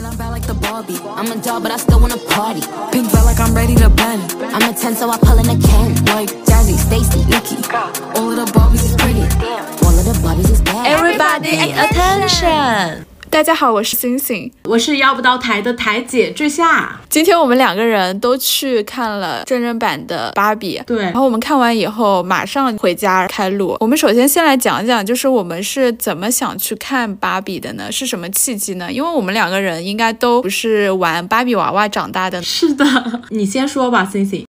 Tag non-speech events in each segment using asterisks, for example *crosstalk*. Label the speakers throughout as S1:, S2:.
S1: And I'm bad like the Barbie. I'm a doll, but I still wanna party. Pink felt like I'm ready to bend. I'm a 10, so I pull in a can. Like Jazzy, Stacy, Nikki. All of the Barbies is pretty. All of the Barbies is bad.
S2: Everybody attention！
S3: 大家好，我是星星。
S2: 我是要不到台的台姐坠下。
S3: 今天我们两个人都去看了真人版的芭比，
S2: 对
S3: 然后我们看完以后马上回家开录。我们首先先来讲讲，就是我们是怎么想去看芭比的呢？是什么契机呢？因为我们两个人应该都不是玩芭比娃娃长大的。
S2: 是的，你先说吧，星星。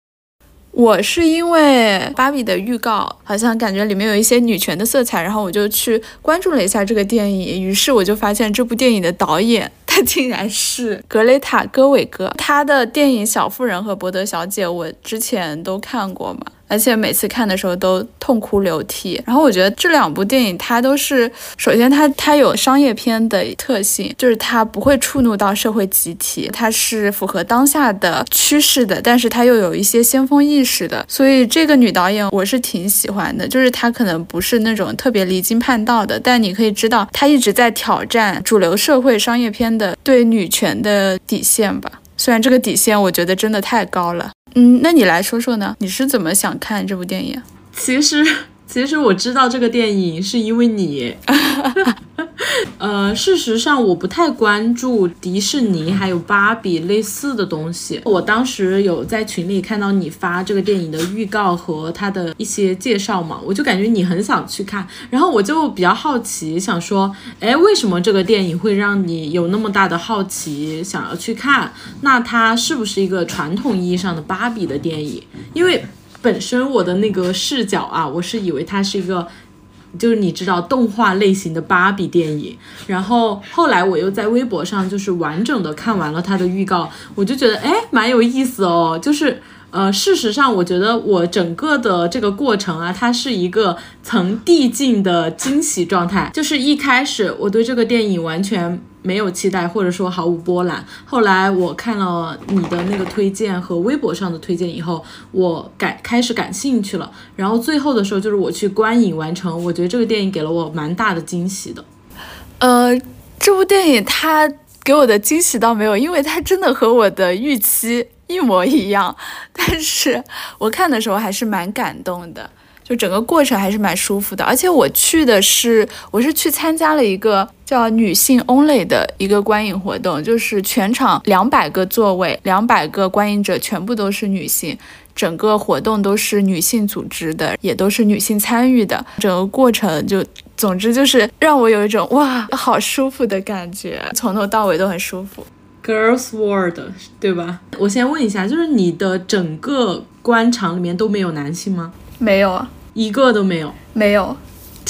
S3: 我是因为芭比的预告，好像感觉里面有一些女权的色彩，然后我就去关注了一下这个电影，于是我就发现这部电影的导演他竟然是格雷塔·戈韦格，他的电影《小妇人》和《伯德小姐》我之前都看过嘛。而且每次看的时候都痛哭流涕，然后我觉得这两部电影它都是，首先它它有商业片的特性，就是它不会触怒到社会集体，它是符合当下的趋势的，但是它又有一些先锋意识的，所以这个女导演我是挺喜欢的，就是她可能不是那种特别离经叛道的，但你可以知道她一直在挑战主流社会商业片的对女权的底线吧。虽然这个底线我觉得真的太高了，嗯，那你来说说呢？你是怎么想看这部电影？
S2: 其实，其实我知道这个电影是因为你。*laughs* 呃，事实上我不太关注迪士尼还有芭比类似的东西。我当时有在群里看到你发这个电影的预告和它的一些介绍嘛，我就感觉你很想去看，然后我就比较好奇，想说，哎，为什么这个电影会让你有那么大的好奇，想要去看？那它是不是一个传统意义上的芭比的电影？因为本身我的那个视角啊，我是以为它是一个。就是你知道动画类型的芭比电影，然后后来我又在微博上就是完整的看完了它的预告，我就觉得哎蛮有意思哦。就是呃，事实上我觉得我整个的这个过程啊，它是一个层递进的惊喜状态。就是一开始我对这个电影完全。没有期待，或者说毫无波澜。后来我看了你的那个推荐和微博上的推荐以后，我感开始感兴趣了。然后最后的时候，就是我去观影完成。我觉得这个电影给了我蛮大的惊喜的。
S3: 呃，这部电影它给我的惊喜倒没有，因为它真的和我的预期一模一样。但是我看的时候还是蛮感动的。就整个过程还是蛮舒服的，而且我去的是，我是去参加了一个叫女性 only 的一个观影活动，就是全场两百个座位，两百个观影者全部都是女性，整个活动都是女性组织的，也都是女性参与的，整个过程就，总之就是让我有一种哇，好舒服的感觉，从头到尾都很舒服。
S2: Girls World，对吧？我先问一下，就是你的整个官场里面都没有男性吗？
S3: 没有啊。
S2: 一个都没有，
S3: 没有，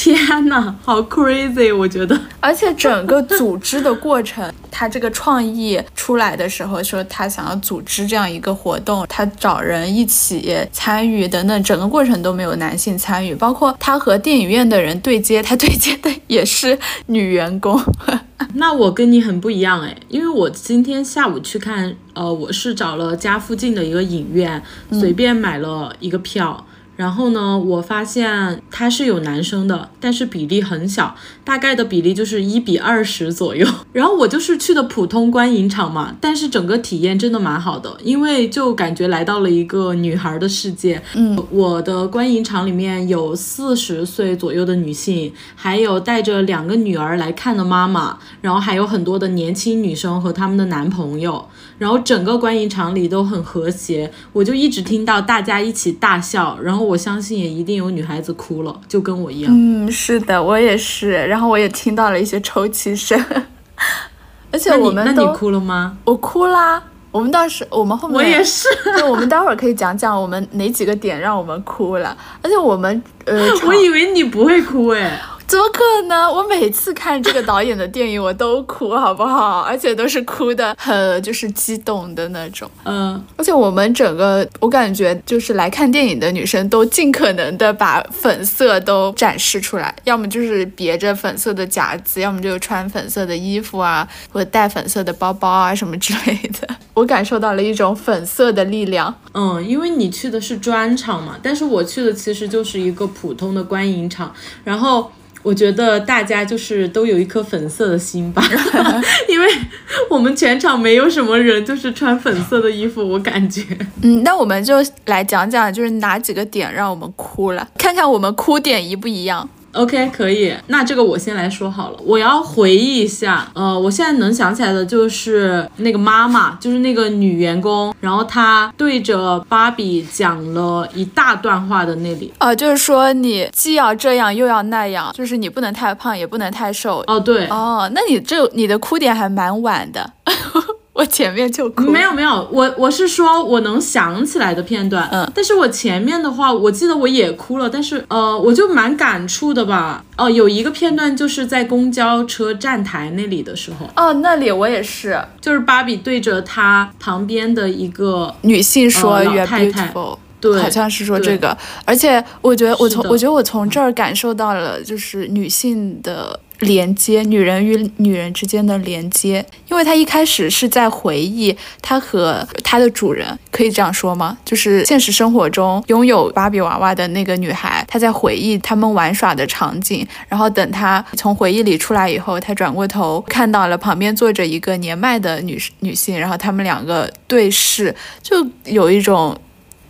S2: 天呐，好 crazy！我觉得，
S3: 而且整个组织的过程，他这个创意出来的时候，说他想要组织这样一个活动，他找人一起参与等等，整个过程都没有男性参与，包括他和电影院的人对接，他对接的也是女员工。*laughs*
S2: 那我跟你很不一样哎，因为我今天下午去看，呃，我是找了家附近的一个影院，随便买了一个票。然后呢，我发现他是有男生的，但是比例很小，大概的比例就是一比二十左右。*laughs* 然后我就是去的普通观影场嘛，但是整个体验真的蛮好的，因为就感觉来到了一个女孩的世界。
S3: 嗯，
S2: 我的观影场里面有四十岁左右的女性，还有带着两个女儿来看的妈妈，然后还有很多的年轻女生和他们的男朋友。然后整个观影场里都很和谐，我就一直听到大家一起大笑，然后我相信也一定有女孩子哭了，就跟我一样。
S3: 嗯，是的，我也是。然后我也听到了一些抽泣声，*laughs* 而且我们
S2: 那你哭了吗？
S3: 我哭啦。我们到时我们后面
S2: 我也是，
S3: 就我们待会儿可以讲讲我们哪几个点让我们哭了。而且我们呃，*laughs*
S2: 我以为你不会哭哎。
S3: 怎么可能？我每次看这个导演的电影，我都哭，好不好？而且都是哭的很，就是激动的那种。
S2: 嗯，
S3: 而且我们整个，我感觉就是来看电影的女生都尽可能的把粉色都展示出来，要么就是别着粉色的夹子，要么就穿粉色的衣服啊，或者带粉色的包包啊什么之类的。*laughs* 我感受到了一种粉色的力量。
S2: 嗯，因为你去的是专场嘛，但是我去的其实就是一个普通的观影场，然后。我觉得大家就是都有一颗粉色的心吧，*laughs* 因为我们全场没有什么人就是穿粉色的衣服，我感觉。
S3: 嗯，那我们就来讲讲，就是哪几个点让我们哭了，看看我们哭点一不一样。
S2: OK，可以。那这个我先来说好了。我要回忆一下，呃，我现在能想起来的就是那个妈妈，就是那个女员工，然后她对着芭比讲了一大段话的那里。
S3: 哦，就是说你既要这样又要那样，就是你不能太胖，也不能太瘦。
S2: 哦，对。
S3: 哦，那你这你的哭点还蛮晚的。*laughs* 我前面就哭，
S2: 没有没有，我我是说我能想起来的片段，
S3: 嗯，
S2: 但是我前面的话，我记得我也哭了，但是呃，我就蛮感触的吧，哦，有一个片段就是在公交车站台那里的时候，
S3: 哦，那里我也是，
S2: 就是芭比对着她旁边的一个
S3: 女性说
S2: 老太太，对，
S3: 好像是说这个，而且我觉得我从我觉得我从这儿感受到了就是女性的。连接女人与女人之间的连接，因为她一开始是在回忆她和她的主人，可以这样说吗？就是现实生活中拥有芭比娃娃的那个女孩，她在回忆他们玩耍的场景。然后等她从回忆里出来以后，她转过头看到了旁边坐着一个年迈的女女性，然后他们两个对视，就有一种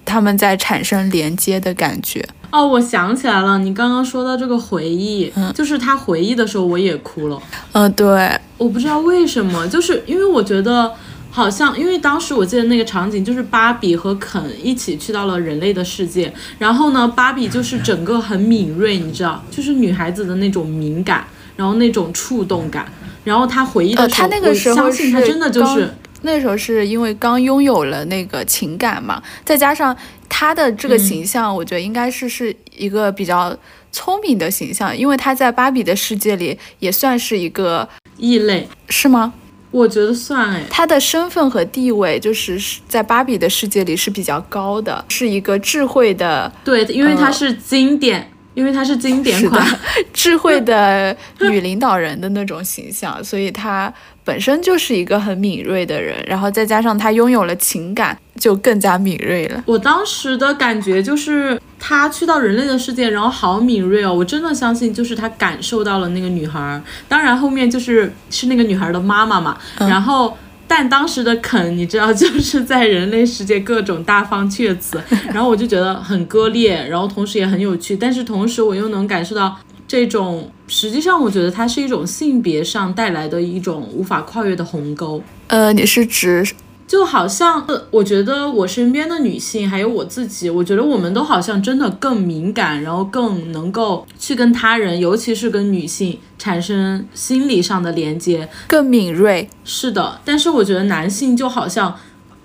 S3: 他们在产生连接的感觉。
S2: 哦，我想起来了，你刚刚说到这个回忆，嗯，就是他回忆的时候，我也哭了。
S3: 嗯，对，
S2: 我不知道为什么，就是因为我觉得好像，因为当时我记得那个场景就是芭比和肯一起去到了人类的世界，然后呢，芭比就是整个很敏锐，你知道，就是女孩子的那种敏感，然后那种触动感，然后她回忆的时候，
S3: 我
S2: 相信她真的就是。
S3: 那时候是因为刚拥有了那个情感嘛，再加上他的这个形象，我觉得应该是是一个比较聪明的形象，因为他在芭比的世界里也算是一个
S2: 异类，
S3: 是吗？
S2: 我觉得算哎，
S3: 他的身份和地位就是在芭比的世界里是比较高的，是一个智慧的，
S2: 对，因为他是经典。因为她是经典款，
S3: 智慧的女领导人的那种形象，所以她本身就是一个很敏锐的人，然后再加上他拥有了情感，就更加敏锐了。
S2: 我当时的感觉就是他去到人类的世界，然后好敏锐哦，我真的相信就是他感受到了那个女孩，当然后面就是是那个女孩的妈妈嘛，然后。但当时的肯，你知道，就是在人类世界各种大放厥词，*laughs* 然后我就觉得很割裂，然后同时也很有趣，但是同时我又能感受到这种，实际上我觉得它是一种性别上带来的一种无法跨越的鸿沟。
S3: 呃，你是指？
S2: 就好像，我觉得我身边的女性，还有我自己，我觉得我们都好像真的更敏感，然后更能够去跟他人，尤其是跟女性产生心理上的连接，
S3: 更敏锐。
S2: 是的，但是我觉得男性就好像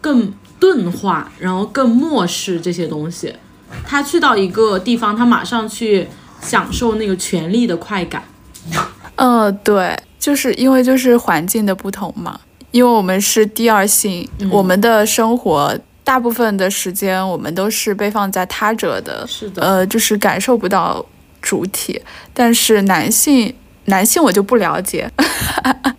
S2: 更钝化，然后更漠视这些东西。他去到一个地方，他马上去享受那个权力的快感。
S3: 嗯，*laughs* 对，就是因为就是环境的不同嘛。因为我们是第二性，我们的生活大部分的时间，我们都是被放在他者的，
S2: 是的，
S3: 呃，就是感受不到主体。但是男性。男性我就不了解，*laughs*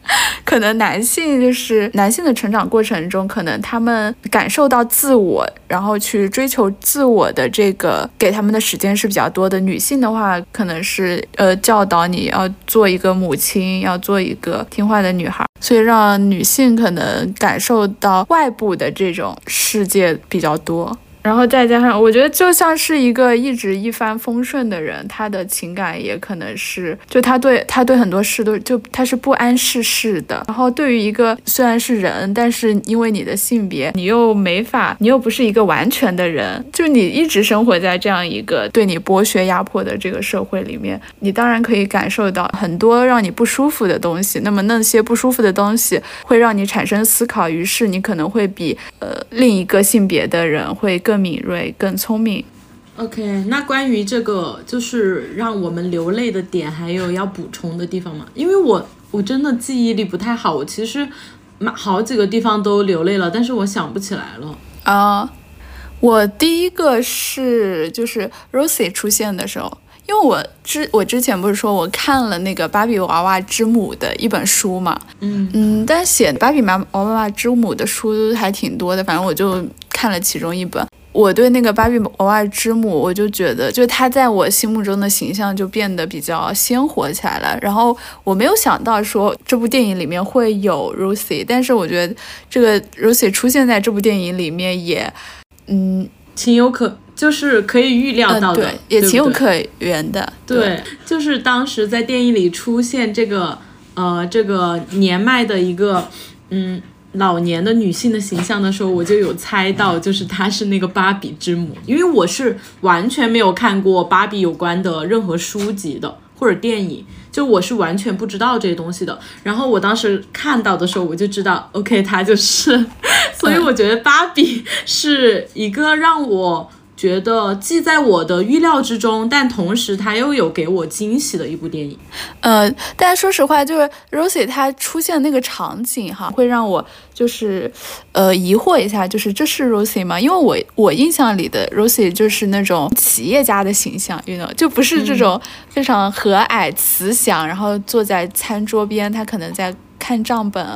S3: 可能男性就是男性的成长过程中，可能他们感受到自我，然后去追求自我的这个给他们的时间是比较多的。女性的话，可能是呃教导你要做一个母亲，要做一个听话的女孩，所以让女性可能感受到外部的这种世界比较多。然后再加上，我觉得就像是一个一直一帆风顺的人，他的情感也可能是，就他对他对很多事都就他是不谙世事的。然后对于一个虽然是人，但是因为你的性别，你又没法，你又不是一个完全的人，就你一直生活在这样一个对你剥削压迫的这个社会里面，你当然可以感受到很多让你不舒服的东西。那么那些不舒服的东西会让你产生思考，于是你可能会比呃另一个性别的人会更。敏锐，更聪明。
S2: OK，那关于这个就是让我们流泪的点，还有要补充的地方吗？因为我我真的记忆力不太好，我其实好几个地方都流泪了，但是我想不起来了。
S3: 啊，我第一个是就是 Rosie 出现的时候，因为我之我之前不是说我看了那个《芭比娃娃之母》的一本书嘛，
S2: 嗯
S3: 嗯，但写《芭比娃娃娃之母》的书还挺多的，反正我就看了其中一本。我对那个芭比娃娃之母，我就觉得，就她在我心目中的形象就变得比较鲜活起来了。然后我没有想到说这部电影里面会有 Rosie，但是我觉得这个 Rosie 出现在这部电影里面也，嗯，
S2: 情有可，就是可以预料到的，
S3: 对，也情有可原的。
S2: 对，就是当时在电影里出现这个呃这个年迈的一个嗯老年的女性的形象的时候，我就有猜到，就是她是那个芭比之母，因为我是完全没有看过芭比有关的任何书籍的或者电影。就我是完全不知道这些东西的，然后我当时看到的时候，我就知道，OK，她就是，所以我觉得芭比是一个让我觉得既在我的预料之中，但同时它又有给我惊喜的一部电影。
S3: 呃，但说实话，就是 Rosie 她出现那个场景哈，会让我就是呃疑惑一下，就是这是 Rosie 吗？因为我我印象里的 Rosie 就是那种企业家的形象，you know，就不是这种非常和蔼慈祥，然后坐在餐桌边，他可能在看账本，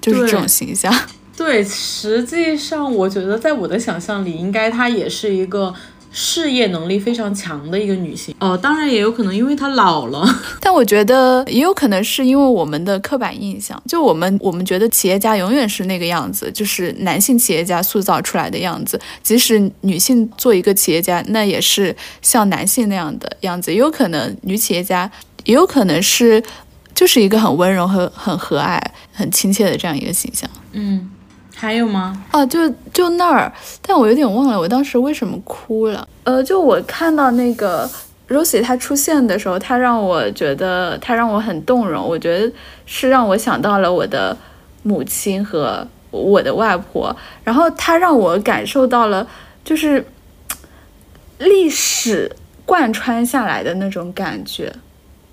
S3: 就是这种形象。
S2: 对，实际上我觉得在我的想象里，应该她也是一个事业能力非常强的一个女性。哦，当然也有可能因为她老了。*laughs*
S3: 但我觉得也有可能是因为我们的刻板印象，就我们我们觉得企业家永远是那个样子，就是男性企业家塑造出来的样子。即使女性做一个企业家，那也是像男性那样的样子。也有可能女企业家，也有可能是就是一个很温柔和很和蔼、很亲切的这样一个形象。
S2: 嗯，还有吗？
S3: 哦，就就那儿，但我有点忘了我当时为什么哭了。呃，就我看到那个 Rosie 她出现的时候，她让我觉得，她让我很动容。我觉得是让我想到了我的母亲和我的外婆，然后她让我感受到了就是历史贯穿下来的那种感觉。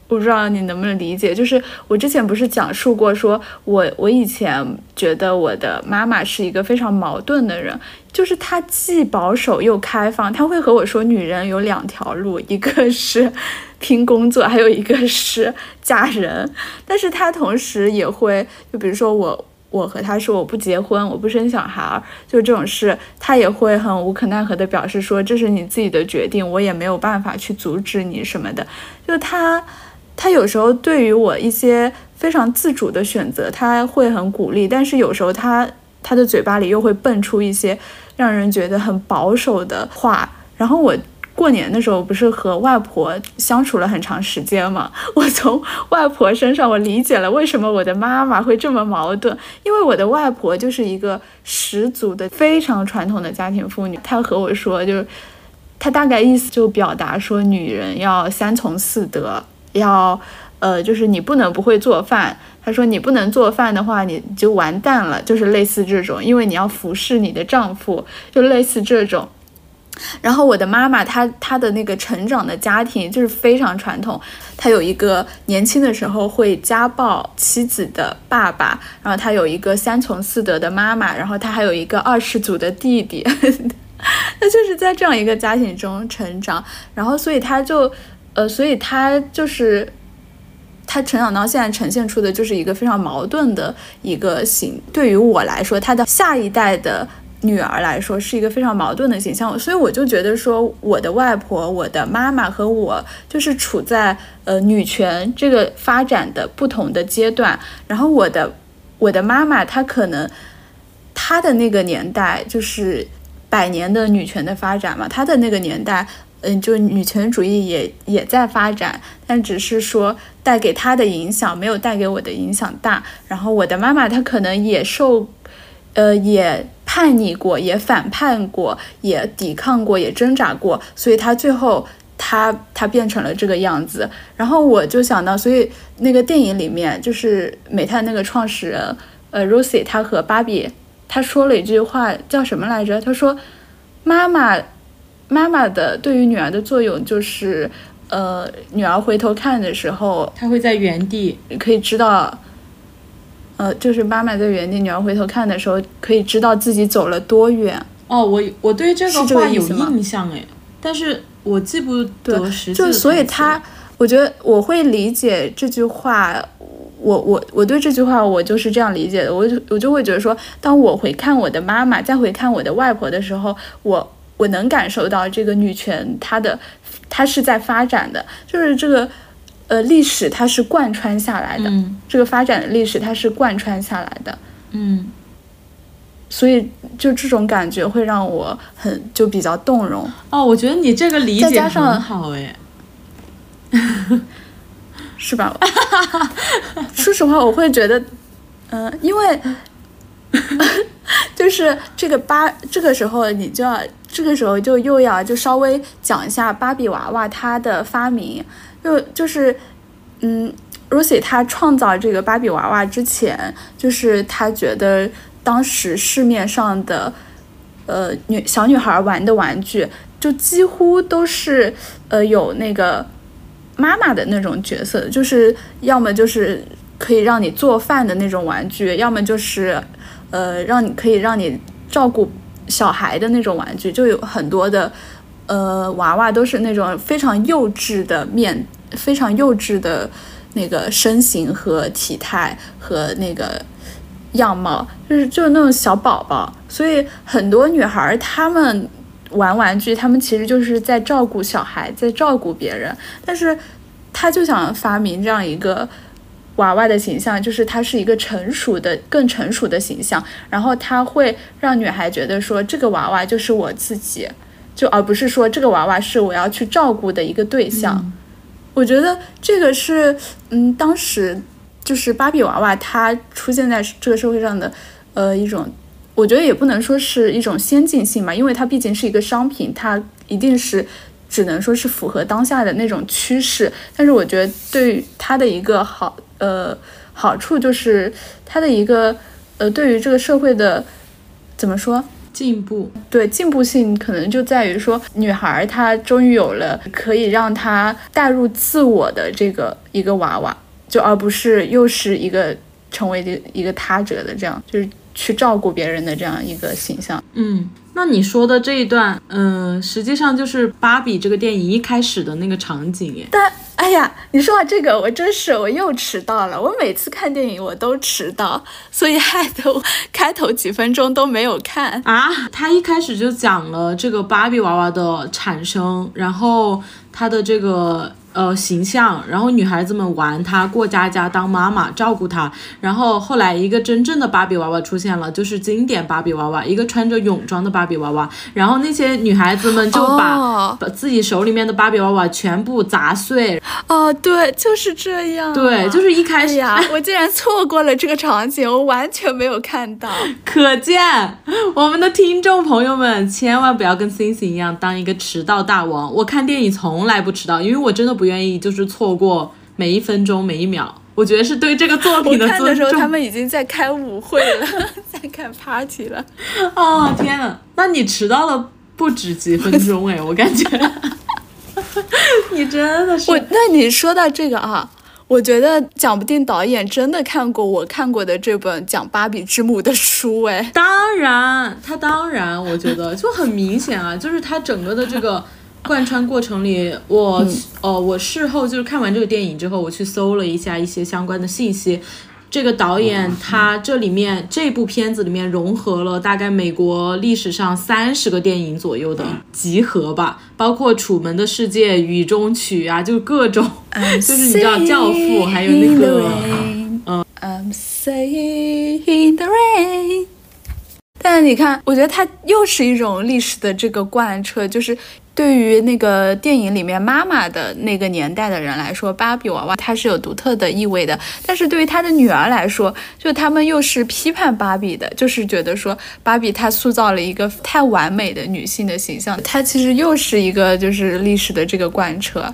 S3: 我不知道你能不能理解，就是我之前不是讲述过说，我我以前觉得我的妈妈是一个非常矛盾的人，就是她既保守又开放，她会和我说女人有两条路，一个是拼工作，*laughs* 还有一个是嫁人，但是她同时也会，就比如说我。我和她说我不结婚，我不生小孩儿，就这种事，她也会很无可奈何的表示说这是你自己的决定，我也没有办法去阻止你什么的。就她，他有时候对于我一些非常自主的选择，他会很鼓励，但是有时候他他的嘴巴里又会蹦出一些让人觉得很保守的话，然后我。过年的时候不是和外婆相处了很长时间嘛？*laughs* 我从外婆身上我理解了为什么我的妈妈会这么矛盾，因为我的外婆就是一个十足的非常传统的家庭妇女。她和我说，就是她大概意思就表达说，女人要三从四德，要呃，就是你不能不会做饭。他说你不能做饭的话，你就完蛋了，就是类似这种，因为你要服侍你的丈夫，就类似这种。然后我的妈妈，她她的那个成长的家庭就是非常传统，她有一个年轻的时候会家暴妻子的爸爸，然后她有一个三从四德的妈妈，然后她还有一个二世祖的弟弟，*laughs* 那就是在这样一个家庭中成长，然后所以她就，呃，所以她就是。她成长到现在呈现出的就是一个非常矛盾的一个形。对于我来说，她的下一代的女儿来说是一个非常矛盾的形象，所以我就觉得说，我的外婆、我的妈妈和我就是处在呃女权这个发展的不同的阶段。然后我的我的妈妈她可能她的那个年代就是百年的女权的发展嘛，她的那个年代。嗯，就女权主义也也在发展，但只是说带给她的影响没有带给我的影响大。然后我的妈妈她可能也受，呃，也叛逆过，也反叛过，也抵抗过，也挣扎过，所以她最后她她变成了这个样子。然后我就想到，所以那个电影里面就是美泰那个创始人，呃，Rosie，她和芭比，她说了一句话叫什么来着？她说：“妈妈。”妈妈的对于女儿的作用就是，呃，女儿回头看的时候，
S2: 她会在原地
S3: 可以知道，呃，就是妈妈在原地，女儿回头看的时候，可以知道自己走了多远。
S2: 哦，我我对这个话有印象哎，但是我记不得实际
S3: 就所以
S2: 台词
S3: 她，我觉得我会理解这句话。我我我对这句话我就是这样理解的，我就我就会觉得说，当我回看我的妈妈，再回看我的外婆的时候，我我能感受到这个女权它的它是在发展的，就是这个呃历史它是贯穿下来的，
S2: 嗯
S3: 这个发展的历史它是贯穿下来的，
S2: 嗯，
S3: 所以就这种感觉会让我很就比较动容。
S2: 哦，我觉得你这个理解
S3: 再加上
S2: 很好哎。*laughs*
S3: 是吧？*laughs* 说实话，我会觉得，嗯、因为 *laughs* 就是这个八，这个时候你就要，这个时候就又要就稍微讲一下芭比娃娃它的发明，就就是，嗯，Rosie 她创造这个芭比娃娃之前，就是她觉得当时市面上的，呃，女小女孩玩的玩具，就几乎都是呃有那个。妈妈的那种角色，就是要么就是可以让你做饭的那种玩具，要么就是呃让你可以让你照顾小孩的那种玩具，就有很多的呃娃娃都是那种非常幼稚的面，非常幼稚的那个身形和体态和那个样貌，就是就是那种小宝宝，所以很多女孩她们。玩玩具，她们其实就是在照顾小孩，在照顾别人，但是她就想发明这样一个娃娃的形象，就是它是一个成熟的、更成熟的形象，然后他会让女孩觉得说这个娃娃就是我自己，就而不是说这个娃娃是我要去照顾的一个对象。我觉得这个是，嗯，当时就是芭比娃娃它出现在这个社会上的，呃，一种。我觉得也不能说是一种先进性吧，因为它毕竟是一个商品，它一定是只能说是符合当下的那种趋势。但是我觉得对于它的一个好呃好处就是它的一个呃对于这个社会的怎么说
S2: 进步，
S3: 对进步性可能就在于说女孩她终于有了可以让她带入自我的这个一个娃娃，就而不是又是一个成为一个他者的这样就是。去照顾别人的这样一个形象。
S2: 嗯，那你说的这一段，嗯、实际上就是芭比这个电影一开始的那个场景耶。
S3: 但哎呀，你说到这个，我真是我又迟到了。我每次看电影我都迟到，所以害得我开头几分钟都没有看。
S2: 啊，他一开始就讲了这个芭比娃娃的产生，然后它的这个呃形象，然后女孩子们玩她，过家家当妈妈照顾她，然后后来一个真正的芭比娃娃出现了，就是经典芭比娃娃，一个穿着泳装的芭比娃娃，然后那些女孩子们就把、
S3: 哦
S2: 把自己手里面的芭比娃娃全部砸碎，
S3: 哦，对，就是这样。
S2: 对，就是一开始。
S3: 哎呀，*laughs* 我竟然错过了这个场景，我完全没有看到。
S2: 可见我们的听众朋友们千万不要跟星星一样当一个迟到大王。我看电影从来不迟到，因为我真的不愿意就是错过每一分钟每一秒。我觉得是对这个作
S3: 我
S2: 品
S3: 看的时候，
S2: 尊重。
S3: 他们已经在开舞会了，*laughs* 在开 party 了。
S2: 哦天呐，那你迟到了不止几分钟哎，我感觉 *laughs* 你真的是
S3: 我，那你说到这个啊，我觉得讲不定导演真的看过我看过的这本讲芭比之母的书，哎，
S2: 当然，他当然，我觉得就很明显啊，就是他整个的这个贯穿过程里，我哦，我事后就是看完这个电影之后，我去搜了一下一些相关的信息。这个导演他这里面这部片子里面融合了大概美国历史上三十个电影左右的集合吧，包括《楚门的世界》《雨中曲》啊，就各种，*laughs* 就是你知道《教父》，还有那个，
S3: 嗯，I'm saying the rain。但你看，我觉得它又是一种历史的这个贯彻，就是对于那个电影里面妈妈的那个年代的人来说，芭比娃娃它是有独特的意味的。但是对于他的女儿来说，就他们又是批判芭比的，就是觉得说芭比她塑造了一个太完美的女性的形象，她其实又是一个就是历史的这个贯彻。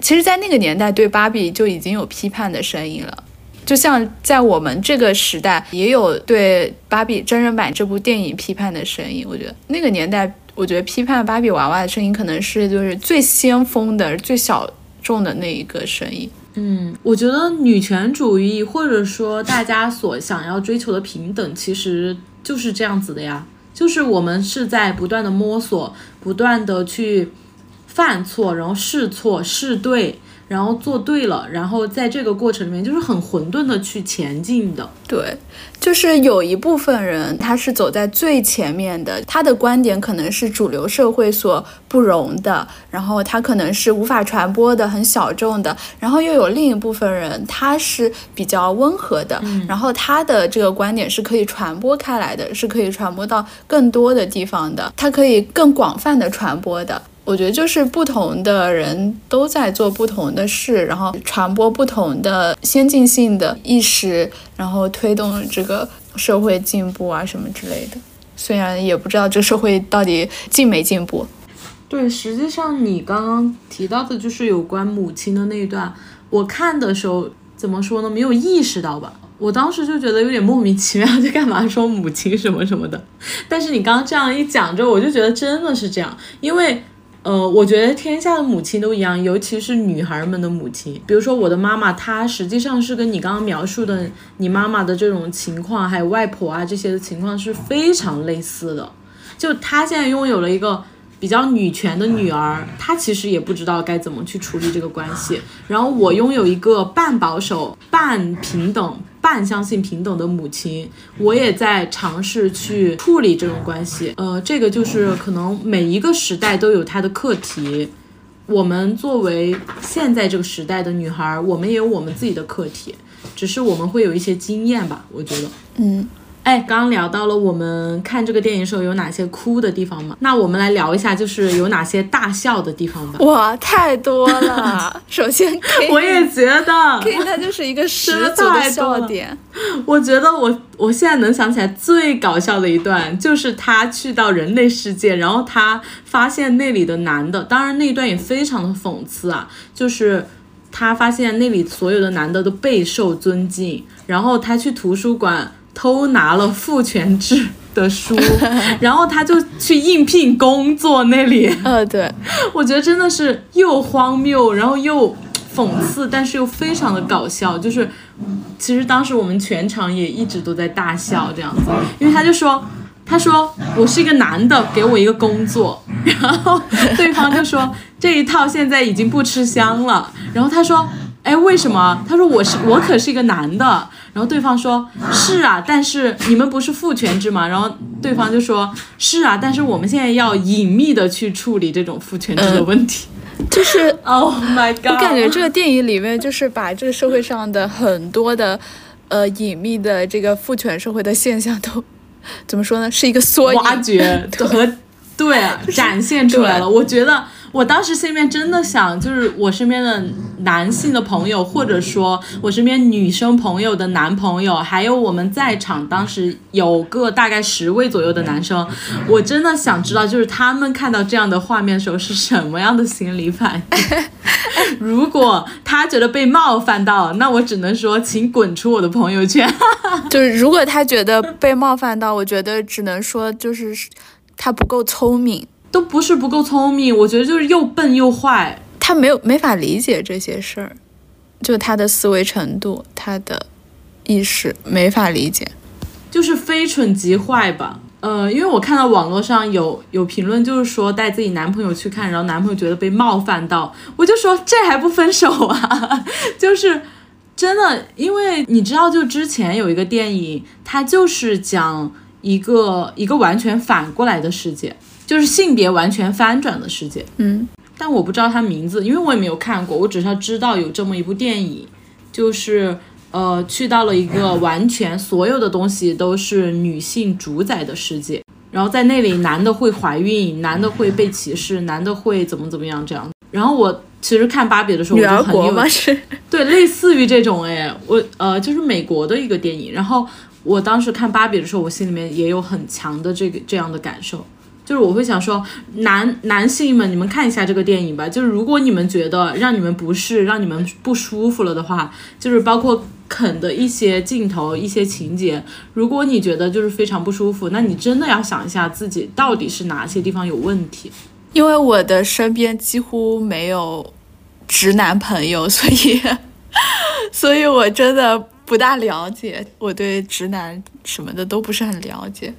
S3: 其实，在那个年代，对芭比就已经有批判的声音了。就像在我们这个时代，也有对芭比真人版这部电影批判的声音。我觉得那个年代，我觉得批判芭比娃娃的声音可能是就是最先锋的、最小众的那一个声音。
S2: 嗯，我觉得女权主义或者说大家所想要追求的平等，其实就是这样子的呀，就是我们是在不断的摸索，不断的去犯错，然后试错试对，然后做对了，然后在这个过程里面就是很混沌的去前进的。
S3: 对，就是有一部分人他是走在最前面的，他的观点可能是主流社会所不容的，然后他可能是无法传播的、很小众的，然后又有另一部分人他是比较温和的，然后他的这个观点是可以传播开来的，是可以传播到更多的地方的，他可以更广泛的传播的。我觉得就是不同的人都在做不同的事，然后传播不同的先进性的意识，然后推动这个社会进步啊什么之类的。虽然也不知道这社会到底进没进步。
S2: 对，实际上你刚刚提到的就是有关母亲的那一段，我看的时候怎么说呢？没有意识到吧？我当时就觉得有点莫名其妙，在干嘛说母亲什么什么的。但是你刚刚这样一讲之后，我就觉得真的是这样，因为。呃，我觉得天下的母亲都一样，尤其是女孩们的母亲。比如说我的妈妈，她实际上是跟你刚刚描述的你妈妈的这种情况，还有外婆啊这些的情况是非常类似的。就她现在拥有了一个比较女权的女儿，她其实也不知道该怎么去处理这个关系。然后我拥有一个半保守、半平等。半相信平等的母亲，我也在尝试去处理这种关系。呃，这个就是可能每一个时代都有它的课题。我们作为现在这个时代的女孩，我们也有我们自己的课题，只是我们会有一些经验吧，我觉得。
S3: 嗯。
S2: 哎，刚刚聊到了我们看这个电影时候有哪些哭的地方嘛？那我们来聊一下，就是有哪些大笑的地方吧。
S3: 哇，太多了！*laughs* 首先，
S2: 我也觉得
S3: ，K 他就是一个十足的笑点。
S2: 我觉得我我现在能想起来最搞笑的一段，就是他去到人类世界，然后他发现那里的男的，当然那一段也非常的讽刺啊，就是他发现那里所有的男的都备受尊敬，然后他去图书馆。偷拿了父权制的书，*laughs* 然后他就去应聘工作那里。*laughs*
S3: 呃，对，
S2: 我觉得真的是又荒谬，然后又讽刺，但是又非常的搞笑。就是，其实当时我们全场也一直都在大笑这样子，因为他就说，他说我是一个男的，给我一个工作，*laughs* 然后对方就说这一套现在已经不吃香了，然后他说。哎，为什么？他说我是我可是一个男的，然后对方说是啊，但是你们不是父权制吗？然后对方就说是啊，但是我们现在要隐秘的去处理这种父权制的问题，
S3: 就是，*laughs*
S2: Oh my God！
S3: 我感觉这个电影里面就是把这个社会上的很多的，呃，隐秘的这个父权社会的现象都怎么说呢？是一个缩影，
S2: 挖掘和对 *laughs* 展现出来了。我觉得。我当时心里面真的想，就是我身边的男性的朋友，或者说我身边女生朋友的男朋友，还有我们在场当时有个大概十位左右的男生，我真的想知道，就是他们看到这样的画面的时候是什么样的心理反应。*laughs* 如果他觉得被冒犯到，那我只能说，请滚出我的朋友圈。*laughs*
S3: 就是如果他觉得被冒犯到，我觉得只能说，就是他不够聪明。
S2: 都不是不够聪明，我觉得就是又笨又坏。
S3: 他没有没法理解这些事儿，就他的思维程度，他的意识没法理解，
S2: 就是非蠢即坏吧。呃，因为我看到网络上有有评论，就是说带自己男朋友去看，然后男朋友觉得被冒犯到，我就说这还不分手啊？*laughs* 就是真的，因为你知道，就之前有一个电影，它就是讲一个一个完全反过来的世界。就是性别完全翻转的世界，
S3: 嗯，
S2: 但我不知道它名字，因为我也没有看过，我只是知道有这么一部电影，就是呃，去到了一个完全所有的东西都是女性主宰的世界，然后在那里男的会怀孕，男的会被歧视，男的会怎么怎么样这样。然后我其实看芭比的时候，我就很有
S3: 是，
S2: 对，类似于这种哎，我呃就是美国的一个电影，然后我当时看芭比的时候，我心里面也有很强的这个这样的感受。就是我会想说，男男性们，你们看一下这个电影吧。就是如果你们觉得让你们不适、让你们不舒服了的话，就是包括啃的一些镜头、一些情节，如果你觉得就是非常不舒服，那你真的要想一下自己到底是哪些地方有问题。
S3: 因为我的身边几乎没有直男朋友，所以，*laughs* 所以我真的不大了解。我对直男什么的都不是很了解。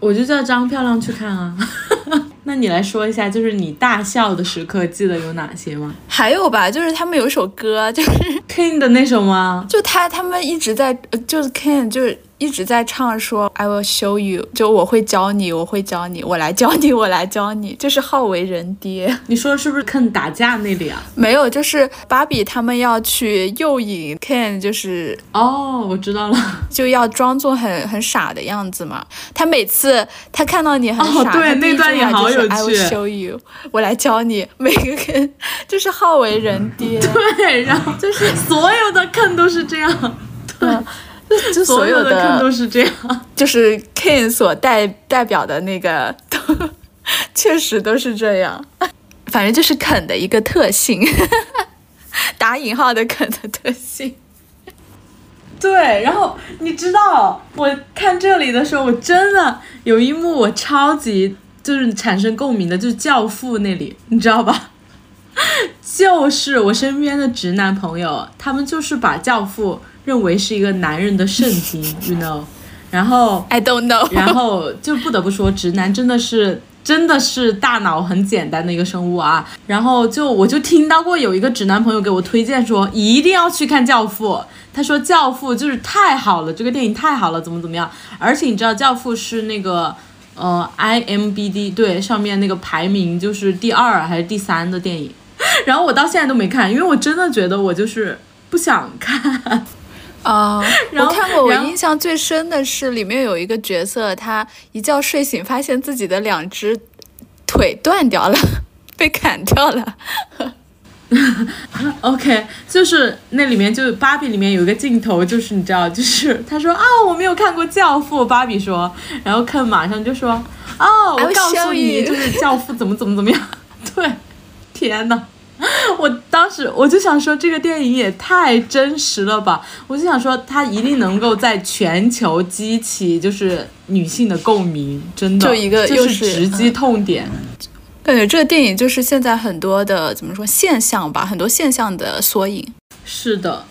S2: 我就叫张漂亮去看啊。*laughs* 那你来说一下，就是你大笑的时刻，记得有哪些吗
S3: 还有吧，就是他们有一首歌，就是
S2: ？King 的那首吗？
S3: 就他他们一直在，呃就是 King 就是一直在唱说 I will show you，就我会教你，我会教你，我来教你，我来教你，就是好为人爹。
S2: 你说的是不是 Ken 打架那里啊？
S3: 没有，就是芭比他们要去诱引 Ken，就是
S2: 哦，我知道了。
S3: 就要装作很很傻的样子嘛。他每次他看到你很傻，
S2: 哦对
S3: 他第一
S2: 那段
S3: 就是
S2: 好有
S3: I will show you，我来教你。每个人就是好为人爹，*laughs*
S2: 对，然后就是所有的 Ken 都是这样，
S3: 嗯，*laughs* 就所有
S2: 的 Ken 都是这样。
S3: 就是 Ken 所代代表的那个，都 *laughs* 确实都是这样。反正就是肯的一个特性，*laughs* 打引号的肯的特性。
S2: 对，然后你知道，我看这里的时候，我真的有一幕我超级就是产生共鸣的，就是《教父》那里，你知道吧？就是我身边的直男朋友，他们就是把《教父》认为是一个男人的圣经，*laughs* you know，然后
S3: I don't know。
S2: 然后就不得不说，直男真的是真的是大脑很简单的一个生物啊。然后就我就听到过有一个直男朋友给我推荐说，一定要去看《教父》。他说《教父》就是太好了，这个电影太好了，怎么怎么样。而且你知道，《教父》是那个呃 IMBD 对上面那个排名就是第二还是第三的电影。*laughs* 然后我到现在都没看，因为我真的觉得我就是不想看。
S3: 啊、*laughs*
S2: 然后
S3: 我看过，我印象最深的是里面有一个角色，他一觉睡醒，发现自己的两只腿断掉了，*laughs* 被砍掉了。*laughs*
S2: OK，就是那里面就芭比里面有一个镜头，就是你知道，就是他说啊我没有看过《教父》，芭比说，然后肯马上就说哦，我告诉你，就是《教父》怎么怎么怎么样。对，天呐，*laughs* 我当时我就想说，这个电影也太真实了吧！我就想说，它一定能够在全球激起就是女性的共鸣，真的，
S3: 就一个
S2: 就
S3: 又是
S2: 直击痛点。
S3: 感觉这个电影就是现在很多的怎么说现象吧，很多现象的缩影。
S2: 是的，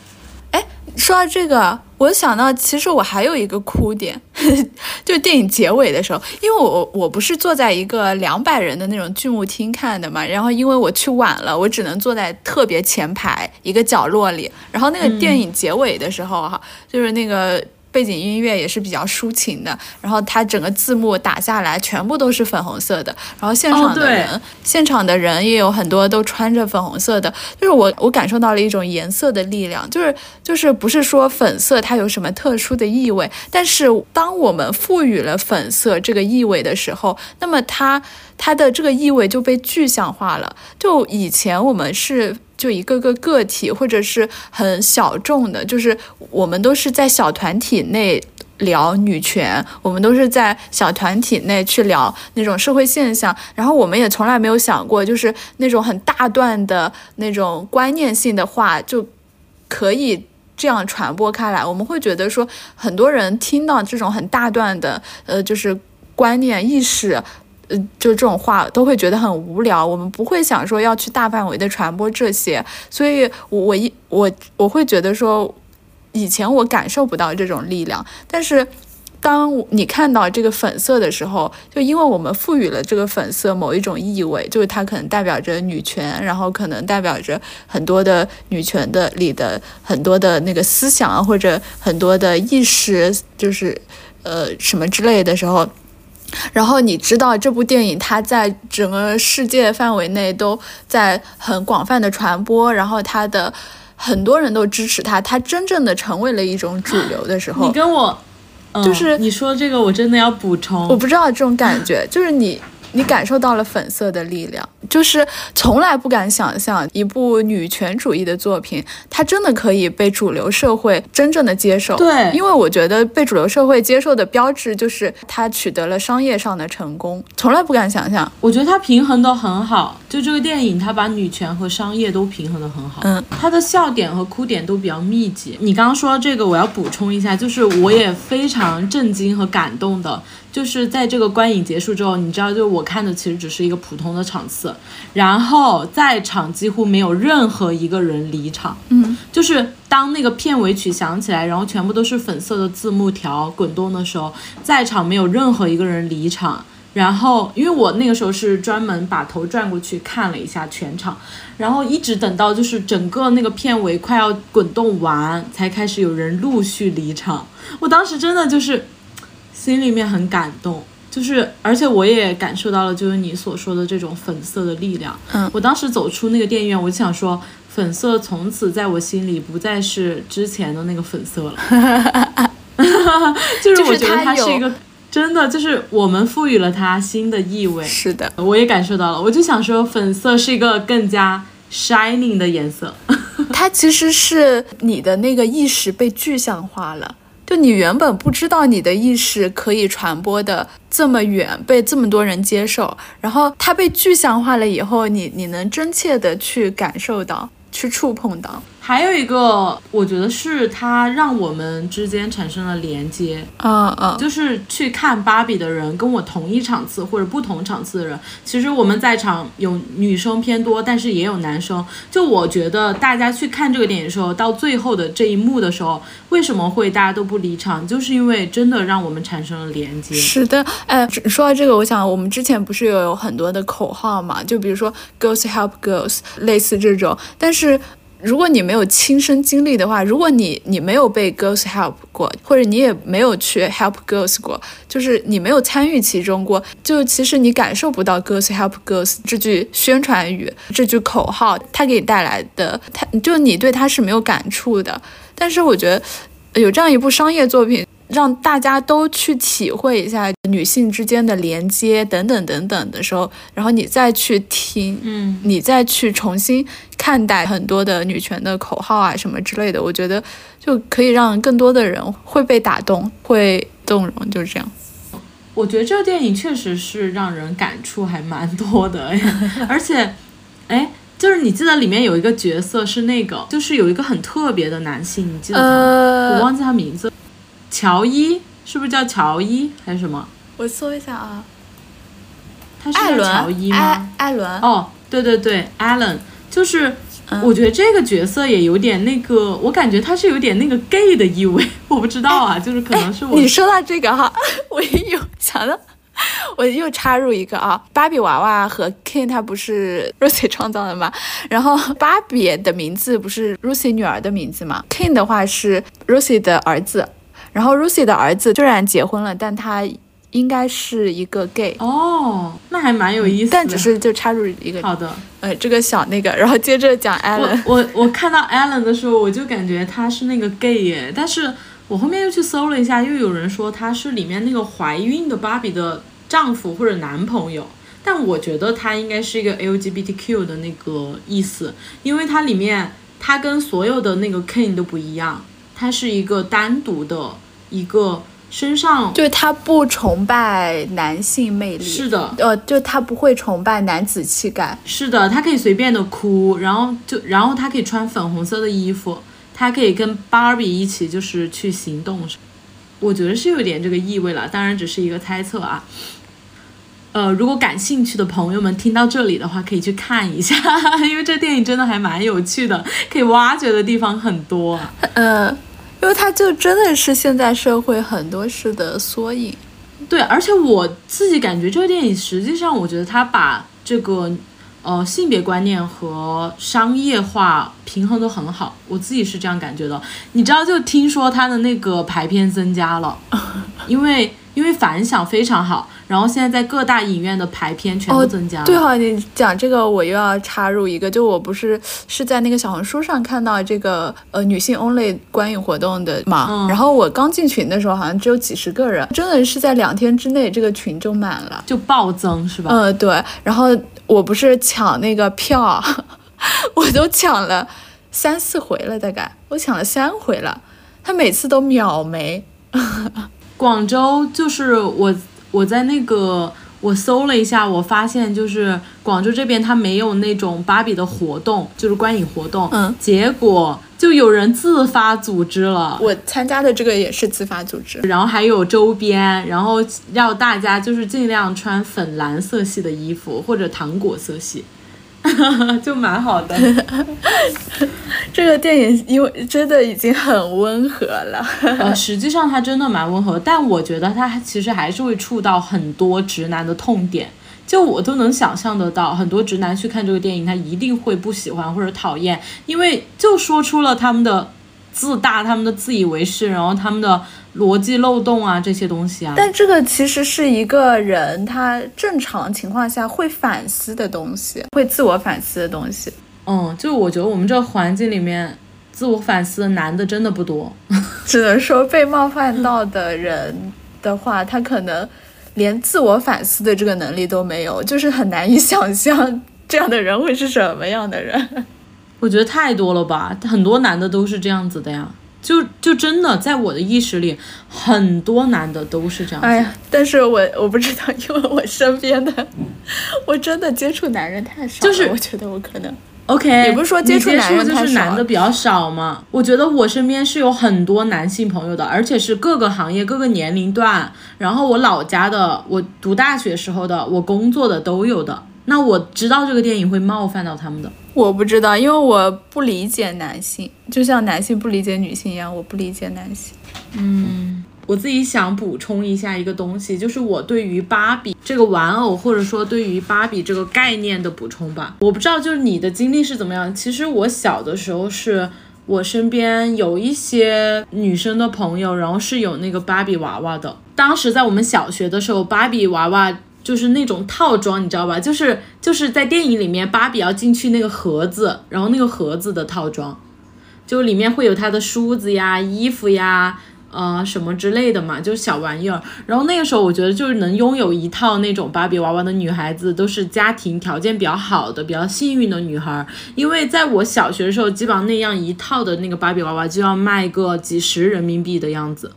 S3: 说到这个，我想到其实我还有一个哭点，*laughs* 就是电影结尾的时候，因为我我不是坐在一个两百人的那种剧目厅看的嘛，然后因为我去晚了，我只能坐在特别前排一个角落里，然后那个电影结尾的时候哈，就是那个。背景音乐也是比较抒情的，然后它整个字幕打下来全部都是粉红色的，然后现场的人，现场的人也有很多都穿着粉红色的，就是我我感受到了一种颜色的力量，就是就是不是说粉色它有什么特殊的意味，但是当我们赋予了粉色这个意味的时候，那么它它的这个意味就被具象化了。就以前我们是就一个个个体，或者是很小众的，就是我们都是在小团体内。聊女权，我们都是在小团体内去聊那种社会现象，然后我们也从来没有想过，就是那种很大段的那种观念性的话，就可以这样传播开来。我们会觉得说，很多人听到这种很大段的，呃，就是观念意识。呃，就这种话都会觉得很无聊，我们不会想说要去大范围的传播这些，所以我我一我我会觉得说，以前我感受不到这种力量，但是当你看到这个粉色的时候，就因为我们赋予了这个粉色某一种意味，就是它可能代表着女权，然后可能代表着很多的女权的里的很多的那个思想啊，或者很多的意识，就是呃什么之类的时候。然后你知道这部电影它在整个世界范围内都在很广泛的传播，然后它的很多人都支持它，它真正的成为了一种主流的时候
S2: 你，跟我，嗯、
S3: 就是
S2: 你说这个，我真的要补充。
S3: 我不知道这种感觉，就是你你感受到了粉色的力量，就是从来不敢想象一部女权主义的作品，它真的可以被主流社会真正的接受。
S2: 对
S3: 因为我觉得被主流社会接受的标志就是它取得了商业上的成功，从来不敢想象。
S2: 我觉得它平衡的很好，就这个电影，它把女权和商业都平衡的很好。
S3: 嗯，
S2: 它的笑点和哭点都比较密集。你刚刚说到这个，我要补充一下，就是我也非常震惊和感动的，就是在这个观影结束之后，你知道，就我看的其实只是一个普通的场次，然后在场几乎没有任何一个人离场。
S3: 嗯，
S2: 就是当那个片尾曲响起来，然后全部都是粉色的字幕条滚动的时候，在场没有任何一个人离场。然后，因为我那个时候是专门把头转过去看了一下全场，然后一直等到就是整个那个片尾快要滚动完，才开始有人陆续离场。我当时真的就是心里面很感动，就是而且我也感受到了就是你所说的这种粉色的力量。
S3: 嗯
S2: 我当时走出那个电影院，我就想说，粉色从此在我心里不再是之前的那个粉色了。*laughs* 就是我觉得它是一个真的，就是我们赋予了它新的意味。
S3: 是的，
S2: 我也感受到了，我就想说，粉色是一个更加 shining 的颜色。
S3: 它其实是你的那个意识被具象化了。就你原本不知道你的意识可以传播的这么远，被这么多人接受，然后它被具象化了以后，你你能真切的去感受到，去触碰到。
S2: 还有一个，我觉得是它让我们之间产生了连接，
S3: 嗯嗯，
S2: 就是去看芭比的人跟我同一场次或者不同场次的人，其实我们在场有女生偏多，但是也有男生。就我觉得大家去看这个电影的时候，到最后的这一幕的时候，为什么会大家都不离场？就是因为真的让我们产生了连接。
S3: 是的，哎，说到这个，我想我们之前不是有很多的口号嘛，就比如说 “girls help girls”，类似这种，但是。如果你没有亲身经历的话，如果你你没有被 girls help 过，或者你也没有去 help girls 过，就是你没有参与其中过，就其实你感受不到 girls help girls 这句宣传语、这句口号它给你带来的，它就你对它是没有感触的。但是我觉得有这样一部商业作品。让大家都去体会一下女性之间的连接等等等等的时候，然后你再去听，
S2: 嗯，
S3: 你再去重新看待很多的女权的口号啊什么之类的，我觉得就可以让更多的人会被打动，会动容，就是这样。
S2: 我觉得这个电影确实是让人感触还蛮多的，*laughs* 而且，哎，就是你记得里面有一个角色是那个，就是有一个很特别的男性，你记得他吗？
S3: 呃，
S2: 我忘记他名字。乔伊是不是叫乔伊还是什么？
S3: 我搜一下啊，
S2: 他是乔伊吗？
S3: 艾艾伦，
S2: 哦，对对对，Allen，就是
S3: 嗯
S2: 我觉得这个角色也有点那个，我感觉他是有点那个 gay 的意味，*laughs* 我不知道啊，就是可能是我
S3: 你说到这个哈，*laughs* 我也有想到，我又插入一个啊，芭比娃娃和 Ken 他不是 Rosie 创造的吗？然后芭比的名字不是 Rosie 女儿的名字吗？Ken 的话是 Rosie 的儿子，然后 rucy 的儿子虽然结婚了，但他应该是一个 gay。
S2: 哦，那还蛮有意思的。
S3: 但只是就插入一个
S2: 好的，
S3: 呃这个小那个，然后接着讲
S2: 我
S3: Alan，
S2: 我我看到 Allen 的时候，我就感觉他是那个 gay 耶，但是我后面又去搜了一下，又有人说他是里面那个怀孕的芭比的丈夫或者男朋友，但我觉得他应该是一个 LGBTQ 的那个意思，因为它里面他跟所有的那个 Kin 都不一样，他是一个单独的一个身上
S3: 就是他不崇拜男性魅力，
S2: 是的，
S3: 呃，就他不会崇拜男子气概，
S2: 是的，他可以随便的哭，然后就然后他可以穿粉红色的衣服，他可以跟芭比一起就是去行动，我觉得是有点这个意味了，当然只是一个猜测啊。呃，如果感兴趣的朋友们听到这里的话，可以去看一下，*laughs* 因为这电影真的还蛮有趣的，可以挖掘的地方很多。
S3: 呃，因为它就真的是现在社会很多事的缩影。
S2: 对，而且我自己感觉这个电影实际上，我觉得它把这个呃性别观念和商业化平衡的很好，我自己是这样感觉的。你知道，就听说它的那个排片增加了，因为因为反响非常好，然后现在在各大影院的排片全都增加了。
S3: 对哈、你讲这个我又要插入一个，就我不是是在那个小红书上看到这个呃女性 only 观影活动的嘛，
S2: 嗯
S3: 然后我刚进群的时候好像只有几十个人，真的是在两天之内这个群就满了。
S2: 就暴增是吧？
S3: 嗯，对，然后我不是抢那个票，*laughs* 我都抢了三四回了，大概我抢了三回了，他每次都秒没。*laughs*
S2: 广州就是我我在那个我搜了一下，我发现就是广州这边它没有那种芭比的活动，就是观影活动。
S3: 嗯，
S2: 结果就有人自发组织了。
S3: 我参加的这个也是自发组织，
S2: 然后还有周边，然后要大家就是尽量穿粉蓝色系的衣服或者糖果色系。*laughs* 就蛮好的。*laughs*
S3: 这个电影因为真的已经很温和了，
S2: 呃，实际上它真的蛮温和，但我觉得它其实还是会触到很多直男的痛点。就我都能想象得到，很多直男去看这个电影，他一定会不喜欢或者讨厌，因为就说出了他们的自大、他们的自以为是，然后他们的逻辑漏洞啊这些东西啊。
S3: 但这个其实是一个人他正常情况下会反思的东西，会自我反思的东西。
S2: 嗯，就我觉得我们这个环境里面，自我反思的男的真的不多。*laughs*
S3: 只能说被冒犯到的人的话，他可能连自我反思的这个能力都没有，就是很难以想象这样的人会是什么样的人。
S2: 我觉得太多了吧，很多男的都是这样子的呀。就就真的在我的意识里，很多男的都是这样子。
S3: 哎呀，但是我我不知道，因为我身边的，我真的接触男人太少了，
S2: 就是
S3: 我觉得我可能
S2: OK，
S3: 也不是说接触男人
S2: 就是男的比较少嘛。我觉得我身边是有很多男性朋友的，而且是各个行业、各个年龄段。然后我老家的，我读大学时候的，我工作的都有的。那我知道这个电影会冒犯到他们的。
S3: 我不知道，因为我不理解男性，就像男性不理解女性一样，我不理解男性。
S2: 嗯我自己想补充一下一个东西，就是我对于芭比这个玩偶，或者说对于芭比这个概念的补充吧。我不知道就是你的经历是怎么样。其实我小的时候是我身边有一些女生的朋友，然后是有那个芭比娃娃的。当时在我们小学的时候，芭比娃娃就是那种套装，你知道吧？就是就是在电影里面，芭比要进去那个盒子，然后那个盒子的套装。就里面会有她的梳子呀、衣服呀，呃，什么之类的嘛，就是小玩意儿。然后那个时候，我觉得就是能拥有一套那种芭比娃娃的女孩子，都是家庭条件比较好的、比较幸运的女孩儿。因为在我小学的时候，基本上那样一套的那个芭比娃娃就要卖个几十人民币的样子。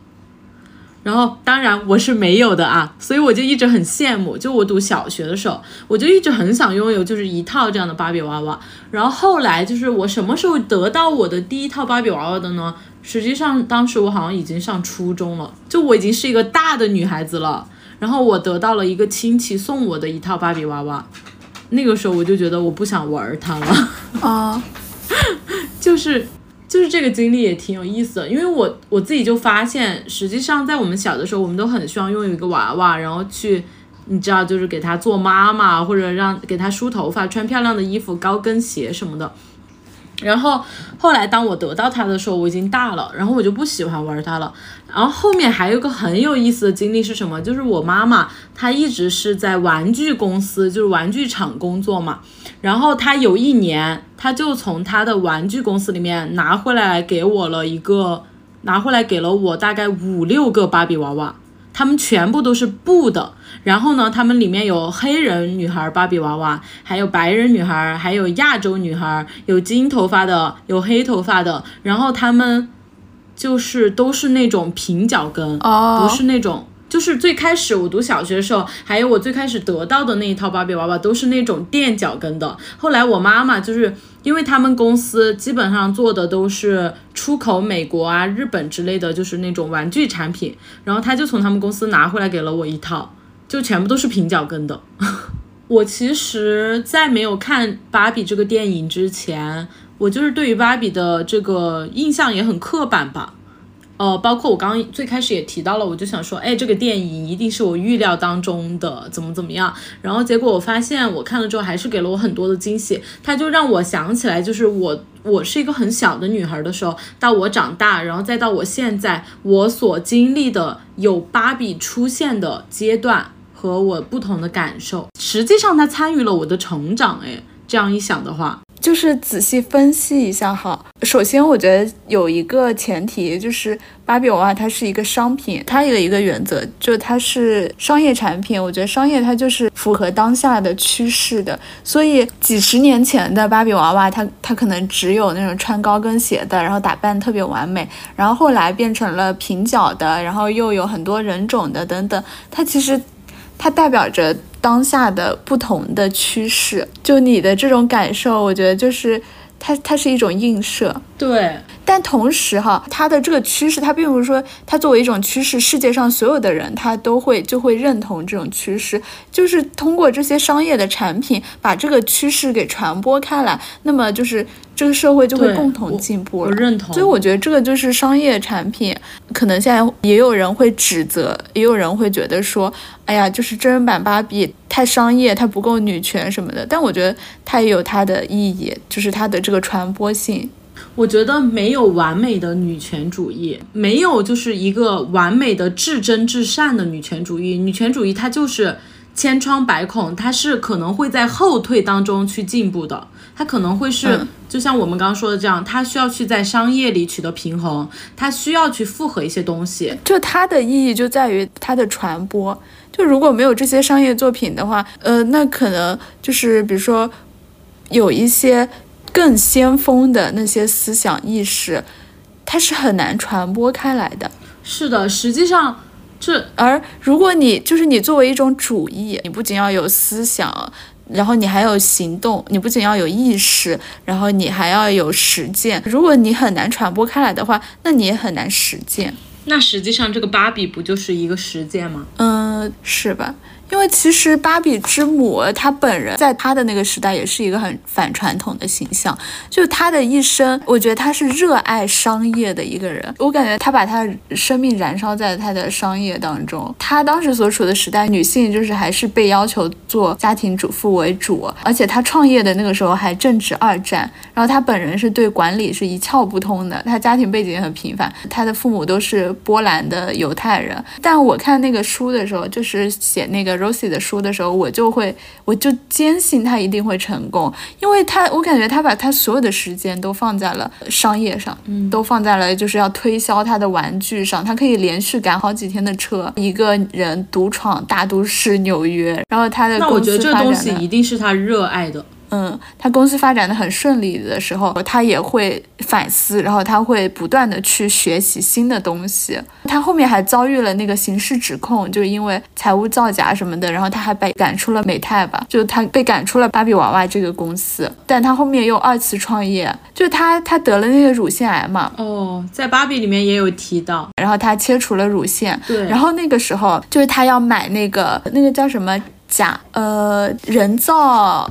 S2: 然后，当然我是没有的啊，所以我就一直很羡慕。就我读小学的时候，我就一直很想拥有就是一套这样的芭比娃娃。然后后来就是我什么时候得到我的第一套芭比娃娃的呢？实际上当时我好像已经上初中了，就我已经是一个大的女孩子了。然后我得到了一个亲戚送我的一套芭比娃娃，那个时候我就觉得我不想玩它了。
S3: 啊，*laughs*
S2: 就是就是这个经历也挺有意思的，因为我我自己就发现，实际上在我们小的时候，我们都很希望拥有一个娃娃，然后去，你知道，就是给他做妈妈，或者让给他梳头发、穿漂亮的衣服、高跟鞋什么的。然后后来当我得到它的时候，我已经大了，然后我就不喜欢玩它了。然后后面还有个很有意思的经历是什么？就是我妈妈她一直是在玩具公司，就是玩具厂工作嘛。然后她有一年，她就从她的玩具公司里面拿回来给我了一个，拿回来给了我大概五六个芭比娃娃，它们全部都是布的。然后呢，他们里面有黑人女孩芭比娃娃，还有白人女孩，还有亚洲女孩，有金头发的，有黑头发的。然后他们就是都是那种平脚跟，
S3: 哦
S2: 不是那种。就是最开始我读小学的时候，还有我最开始得到的那一套芭比娃娃，都是那种垫脚跟的。后来我妈妈就是因为他们公司基本上做的都是出口美国啊、日本之类的，就是那种玩具产品，然后她就从他们公司拿回来给了我一套，就全部都是平脚跟的。*laughs* 我其实，在没有看芭比这个电影之前，我就是对于芭比的这个印象也很刻板吧。呃，包括我刚刚最开始也提到了，我就想说，哎，这个电影一定是我预料当中的，怎么怎么样。然后结果我发现，我看了之后还是给了我很多的惊喜。它就让我想起来，就是我我是一个很小的女孩的时候，到我长大，然后再到我现在，我所经历的有芭比出现的阶段和我不同的感受。实际上，它参与了我的成长。哎，这样一想的话，
S3: 就是仔细分析一下哈。首先，我觉得有一个前提就是芭比娃娃它是一个商品，它有一个原则，就它是商业产品。我觉得商业它就是符合当下的趋势的，所以几十年前的芭比娃娃，它它可能只有那种穿高跟鞋的，然后打扮特别完美，然后后来变成了平脚的，然后又有很多人种的等等，它其实它代表着当下的不同的趋势。就你的这种感受，我觉得就是它它是一种映射。
S2: 对，
S3: 但同时哈，它的这个趋势，它并不是说它作为一种趋势，世界上所有的人他都会就会认同这种趋势，就是通过这些商业的产品把这个趋势给传播开来，那么就是这个社会就会共同进步了。
S2: 我认同
S3: 所以我觉得这个就是商业产品，可能现在也有人会指责，也有人会觉得说，哎呀，就是真人版芭比太商业，它不够女权什么的。但我觉得它也有它的意义，就是它的这个传播性。
S2: 我觉得没有完美的女权主义，没有就是一个完美的至真至善的女权主义。女权主义它就是千疮百孔，它是可能会在后退当中去进步的，它可能会是、
S3: 嗯
S2: 就像我们刚刚说的这样，它需要去在商业里取得平衡，它需要去复合一些东西。
S3: 就它的意义就在于它的传播。就如果没有这些商业作品的话，呃，那可能就是比如说有一些更先锋的那些思想意识，它是很难传播开来的。
S2: 是的，实际上这
S3: 而如果你就是你作为一种主义，你不仅要有思想，然后你还有行动，你不仅要有意识，然后你还要有实践。如果你很难传播开来的话，那你也很难实践。
S2: 那实际上这个芭比不就是一个实践吗？
S3: 嗯，是吧？因为其实芭比之母她本人在她的那个时代也是一个很反传统的形象，就她的一生，我觉得她是热爱商业的一个人。我感觉她把她生命燃烧在她的商业当中。她当时所处的时代，女性就是还是被要求做家庭主妇为主，而且她创业的那个时候还正值二战，然后她本人是对管理是一窍不通的，她家庭背景也很平凡，她的父母都是波兰的犹太人。但我看那个书的时候，就是写那个 Rosie 的书的时候，我就会，我就坚信他一定会成功，因为他，我感觉他把他所有的时间都放在了商业上，嗯，都放在了就是要推销他的玩具上，他可以连续赶好几天的车，一个人独闯大都市纽约，然后他的
S2: 那我觉得这个东西一定是他热爱的。
S3: 嗯，他公司发展的很顺利的时候，他也会反思，然后他会不断的去学习新的东西。他后面还遭遇了那个刑事指控，就是因为财务造假什么的，然后他还被赶出了美泰吧，就他被赶出了芭比娃娃这个公司。但他后面又二次创业，就他他得了那个乳腺癌嘛，
S2: 哦，在芭比里面也有提到，
S3: 然后他切除了乳腺，
S2: 对。
S3: 然后那个时候就是他要买那个那个叫什么假呃人造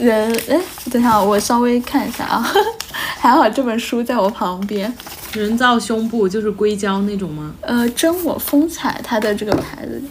S3: 人哎，等一下我稍微看一下啊，*laughs* 还好这本书在我旁边。
S2: 人造胸部就是硅胶那种吗？
S3: 呃，真我风采它的这个牌子。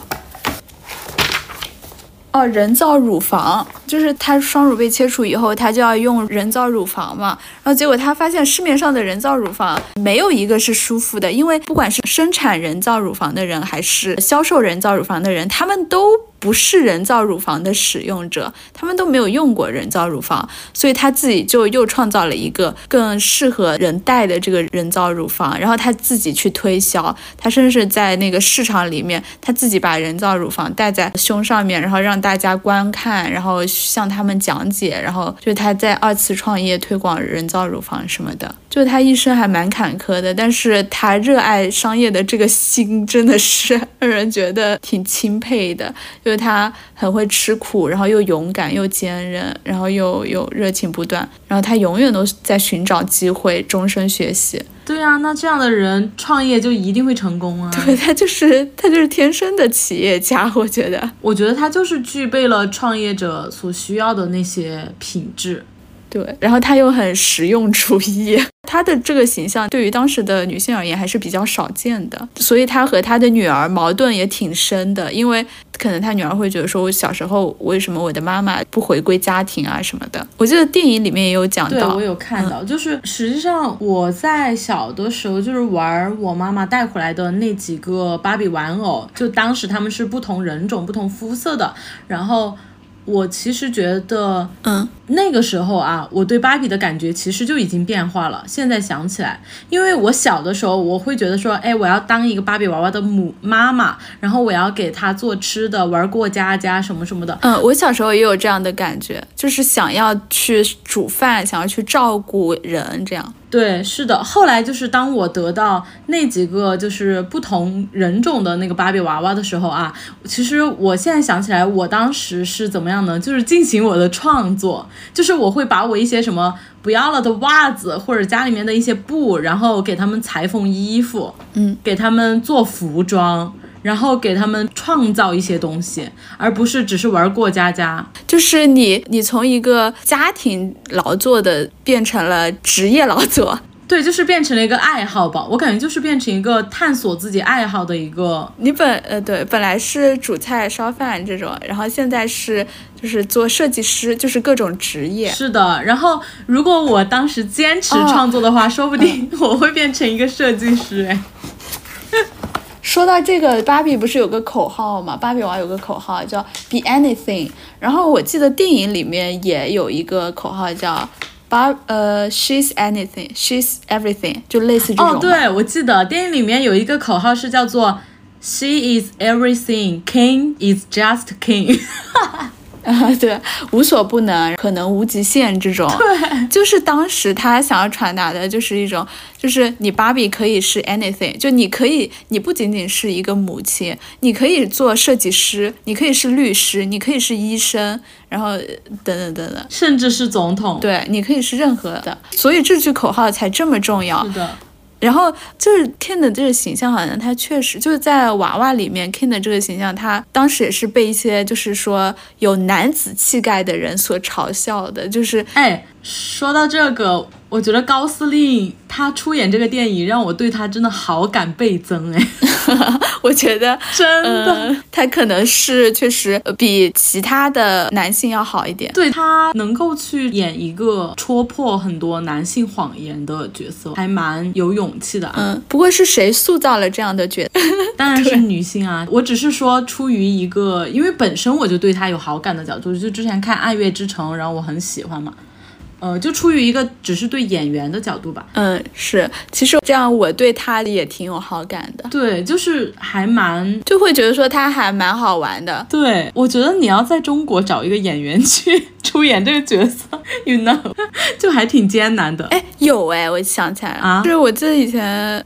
S3: 哦，人造乳房就是他双乳被切除以后，他就要用人造乳房嘛。然后结果他发现市面上的人造乳房没有一个是舒服的，因为不管是生产人造乳房的人，还是销售人造乳房的人，他们都不是人造乳房的使用者，他们都没有用过人造乳房，所以他自己就又创造了一个更适合人戴的这个人造乳房，然后他自己去推销，他甚至在那个市场里面，他自己把人造乳房戴在胸上面，然后让大家观看，然后向他们讲解，然后就他在二次创业推广人造乳房什么的，就他一生还蛮坎坷的，但是他热爱商业的这个心真的是让人觉得挺钦佩的。就是他很会吃苦，然后又勇敢又坚韧，然后又有热情不断，然后他永远都在寻找机会，终身学习。
S2: 对啊，那这样的人创业就一定会成功啊！
S3: 对他就是他就是天生的企业家，我觉得。
S2: 我觉得他就是具备了创业者所需要的那些品质。
S3: 对，然后他又很实用主义，他的这个形象对于当时的女性而言还是比较少见的，所以他和他的女儿矛盾也挺深的，因为可能他女儿会觉得说，我小时候为什么我的妈妈不回归家庭啊什么的。我记得电影里面也有讲到，
S2: 对我有看到，就是实际上我在小的时候就是玩我妈妈带回来的那几个芭比玩偶，就当时他们是不同人种、不同肤色的，然后。我其实觉得，
S3: 嗯，
S2: 那个时候啊，我对芭比的感觉其实就已经变化了。现在想起来，因为我小的时候，我会觉得说，哎，我要当一个芭比娃娃的母妈妈，然后我要给她做吃的，玩过家家什么什么的。
S3: 嗯，我小时候也有这样的感觉，就是想要去煮饭，想要去照顾人，这样。
S2: 对，是的。后来就是当我得到那几个就是不同人种的那个芭比娃娃的时候啊，其实我现在想起来，我当时是怎么样呢？就是进行我的创作，就是我会把我一些什么不要了的袜子，或者家里面的一些布，然后给他们裁缝衣服，
S3: 嗯，
S2: 给他们做服装，然后给他们创造一些东西，而不是只是玩过家家。
S3: 就是你，你从一个家庭劳作的变成了职业劳作。
S2: 对，就是变成了一个爱好吧。我感觉就是变成一个探索自己爱好的一个。
S3: 你本呃对，本来是煮菜烧饭这种，然后现在是就是做设计师，就是各种职业。
S2: 是的，然后如果我当时坚持创作的话，说不定我会变成一个设计师。哎，
S3: 说到这个，芭比不是有个口号吗？芭比娃有个口号叫 “Be Anything”，然后我记得电影里面也有一个口号叫。把呃，she's anything，she's everything，就类似这种。
S2: 哦，对，我记得电影里面有一个口号是叫做 “She is everything，King is just King”。
S3: 啊，*laughs* 对，无所不能，可能无极限这种，
S2: 对，
S3: 就是当时他想要传达的，就是一种，就是你芭比可以是 anything，就你可以，你不仅仅是一个母亲，你可以做设计师，你可以是律师，你可以是医生，然后等等等等，
S2: 甚至是总统，
S3: 对，你可以是任何的，所以这句口号才这么重要。
S2: 是的。
S3: 然后就是 Ken 的这个形象，好像他确实就是在娃娃里面，Ken 的这个形象，他当时也是被一些就是说有男子气概的人所嘲笑的，就是
S2: 哎，说到这个。我觉得高司令他出演这个电影，让我对他真的好感倍增哎。*laughs*
S3: 我觉得
S2: 真的，
S3: 他可能是确实比其他的男性要好一点。
S2: 对他能够去演一个戳破很多男性谎言的角色，还蛮有勇气的啊。
S3: 嗯，不过是谁塑造了这样的角色？*laughs*
S2: 当然是女性啊。我只是说出于一个，因为本身我就对他有好感的角度，就之前看《爱乐之城》，然后我很喜欢嘛。呃，就出于一个只是对演员的角度吧。
S3: 嗯，是，其实这样我对他也挺有好感的。
S2: 对，就是还蛮，
S3: 就会觉得说他还蛮好玩的。
S2: 对，我觉得你要在中国找一个演员去出演这个角色，you know，就还挺艰难的。
S3: 哎，有哎，我想起来了，啊，就是我记得以前，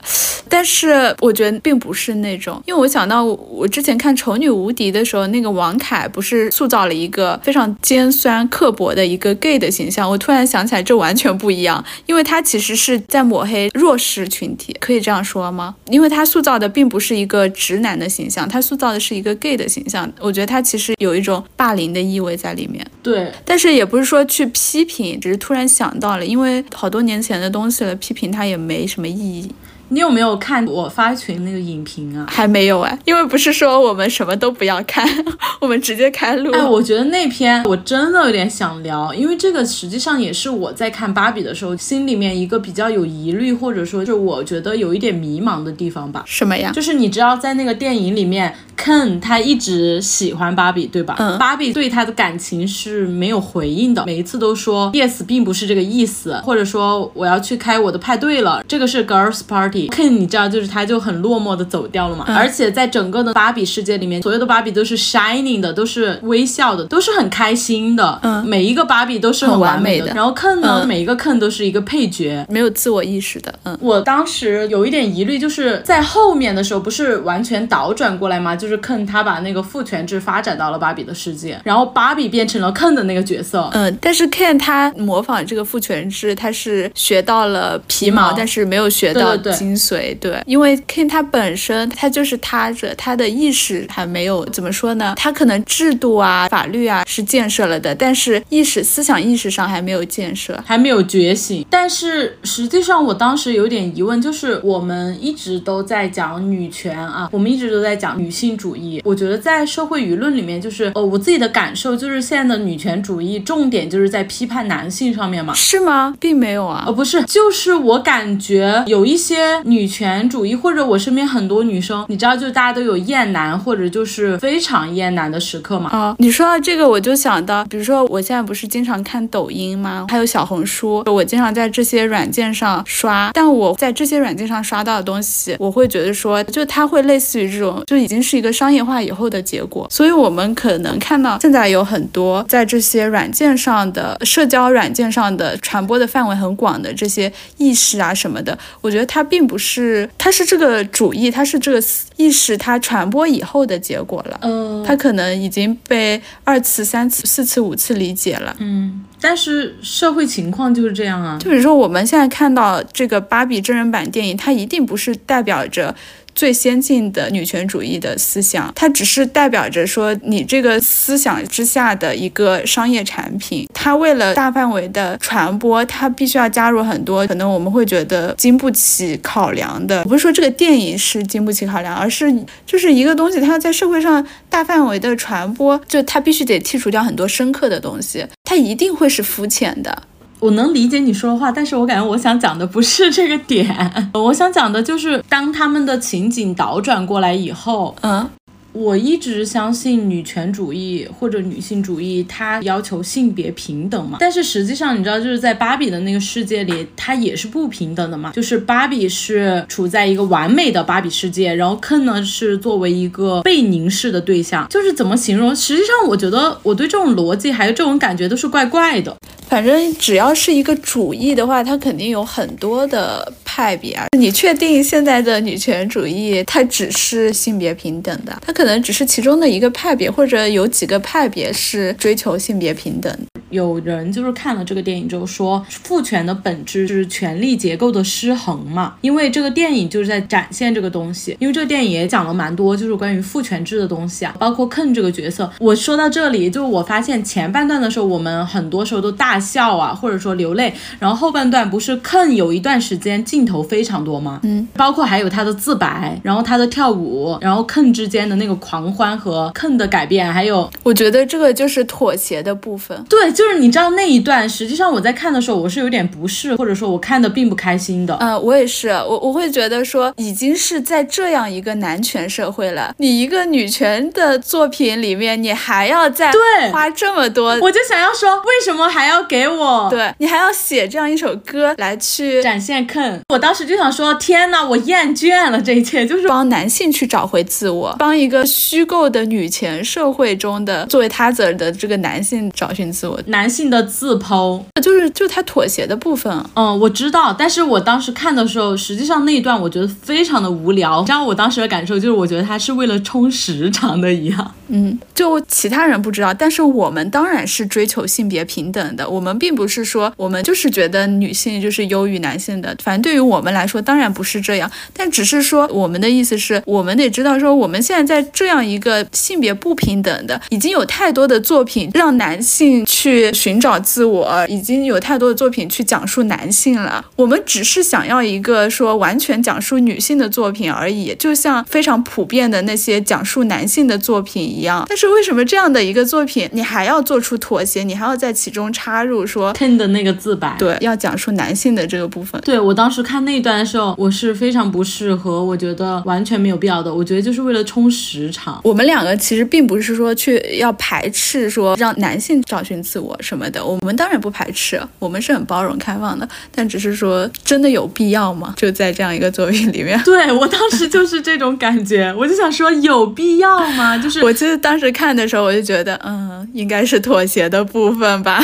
S3: 但是我觉得并不是那种，因为我想到我之前看《丑女无敌》的时候，那个王凯不是塑造了一个非常尖酸刻薄的一个 gay 的形象，我突然。想起来，这完全不一样，因为他其实是在抹黑弱势群体，可以这样说吗？因为他塑造的并不是一个直男的形象，他塑造的是一个 gay 的形象。我觉得他其实有一种霸凌的意味在里面。
S2: 对，
S3: 但但是也不是说去批评，只是突然想到了，因为好多年前的东西了，批评它也没什么意义。
S2: 你有没有看我发群那个影评啊？
S3: 还没有哎，因为不是说我们什么都不要看，*laughs* 我们直接开录。
S2: 哎，我觉得那篇我真的有点想聊，因为这个实际上也是我在看芭比的时候心里面一个比较有疑虑，或者说是我觉得有一点迷茫的地方吧。
S3: 什么呀？
S2: 就是你知道在那个电影里面，Ken 他一直喜欢芭比，对吧？
S3: 嗯。
S2: 芭比对他的感情是没有回应的，每一次都说 yes，并不是这个意思，或者说我要去开我的派对了，这个是 girls party。Ken 你知道，就是他就很落寞的走掉了嘛。而且在整个的芭比世界里面，所有的芭比都是 shining 的，都是微笑的，都是很开心的。
S3: 嗯，
S2: 每一个芭比都是很
S3: 完
S2: 美的。然后 Ken 呢，每一个 Ken 都是一个配角，
S3: 没有自我意识的。嗯，
S2: 我当时有一点疑虑，就是在后面的时候不是完全倒转过来吗？就是 Ken 他把那个父权制发展到了芭比的世界，然后芭比变成了 Ken 的那个角色。
S3: 嗯，但是 Ken 他模仿这个父权制，他是学到了皮毛，但是没有学到精髓。对，因为 King 他本身他就是他着，他的意识还没有怎么说呢？他可能制度啊、法律啊是建设了的，但是意识、思想意识上还没有建设，
S2: 还没有觉醒。但是实际上，我当时有点疑问，就是我们一直都在讲女权啊，我们一直都在讲女性主义。我觉得在社会舆论里面，就是呃，我自己的感受就是现在的女权主义重点就是在批判男性上面嘛？
S3: 是吗？并没有啊，
S2: 呃，不是，就是我感觉有一些女权。主义，或者我身边很多女生，你知道，就大家都有厌男，或者就是非常厌男的时刻嘛。
S3: 啊，你说到这个，我就想到，比如说我现在不是经常看抖音吗？还有小红书，我经常在这些软件上刷。但我在这些软件上刷到的东西，我会觉得说，就它会类似于这种，就已经是一个商业化以后的结果。所以，我们可能看到现在有很多在这些软件上的社交软件上的传播的范围很广的这些意识啊什么的，我觉得它并并不是，它是这个主义，它是这个意识，它传播以后的结果了。
S2: 呃，
S3: 它可能已经被二次、三次、四次、五次理解了。
S2: 嗯，但是社会情况就是这样啊。
S3: 就比如说我们现在看到这个芭比真人版电影，它一定不是代表着。最先进的女权主义的思想，它只是代表着说你这个思想之下的一个商业产品。它为了大范围的传播，它必须要加入很多可能我们会觉得经不起考量的。不是说这个电影是经不起考量，而是就是一个东西，它要在社会上大范围的传播，就它必须得剔除掉很多深刻的东西，它一定会是肤浅的。
S2: 我能理解你说的话，但是我感觉我想讲的不是这个点，*laughs* 我想讲的就是当他们的情景倒转过来以后，
S3: 嗯。
S2: 我一直相信女权主义或者女性主义，它要求性别平等嘛。但是实际上，你知道，就是在芭比的那个世界里，它也是不平等的嘛。就是芭比是处在一个完美的芭比世界，然后 Ken 呢是作为一个被凝视的对象。就是怎么形容？实际上，我觉得我对这种逻辑还有这种感觉都是怪怪的。
S3: 反正只要是一个主义的话，它肯定有很多的派别啊。你确定现在的女权主义它只是性别平等的？它可可能只是其中的一个派别，或者有几个派别是追求性别平等。
S2: 有人就是看了这个电影之后说，父权的本质是权力结构的失衡嘛？因为这个电影就是在展现这个东西。因为这个电影也讲了蛮多，就是关于父权制的东西啊，包括 Ken 这个角色。我说到这里，就我发现前半段的时候，我们很多时候都大笑啊，或者说流泪。然后后半段不是 Ken 有一段时间镜头非常多吗？
S3: 嗯，
S2: 包括还有他的自白，然后他的跳舞，然后 Ken 之间的那个狂欢和 Ken 的改变，还有
S3: 我觉得这个就是妥协的部分。
S2: 对，就。是你知道那一段，实际上我在看的时候，我是有点不适，或者说我看的并不开心的。
S3: 呃，我也是，我我会觉得说，已经是在这样一个男权社会了，你一个女权的作品里面，你还要再
S2: 对
S3: 花这么多，
S2: 我就想要说，为什么还要给我？
S3: 对你还要写这样一首歌来去
S2: 展现 Ken？我当时就想说，天呐，我厌倦了这一切，就是
S3: 帮男性去找回自我，帮一个虚构的女权社会中的作为他者的这个男性找寻自我。
S2: 男性的自剖，
S3: 就是就他妥协的部分。
S2: 嗯，我知道，但是我当时看的时候，实际上那一段我觉得非常的无聊。你知道我当时的感受就是，我觉得他是为了充时长的一样。
S3: 嗯，就其他人不知道，但是我们当然是追求性别平等的。我们并不是说我们就是觉得女性就是优于男性的。反正对于我们来说，当然不是这样。但只是说，我们的意思是我们得知道，说我们现在在这样一个性别不平等的，已经有太多的作品让男性去。寻找自我已经有太多的作品去讲述男性了，我们只是想要一个说完全讲述女性的作品而已，就像非常普遍的那些讲述男性的作品一样。但是为什么这样的一个作品，你还要做出妥协，你还要在其中插入说
S2: Ken 的那个自白？
S3: 对，要讲述男性的这个部分。
S2: 对我当时看那一段的时候，我是非常不适合，我觉得完全没有必要的。我觉得就是为了充实时长。
S3: 我们两个其实并不是说去要排斥说让男性找寻自我。什么的，我们当然不排斥，我们是很包容开放的，但只是说，真的有必要吗？就在这样一个作品里面，*laughs*
S2: 对我当时就是这种感觉，我就想说，有必要吗？就是
S3: 我记得当时看的时候，我就觉得，嗯，应该是妥协的部分吧。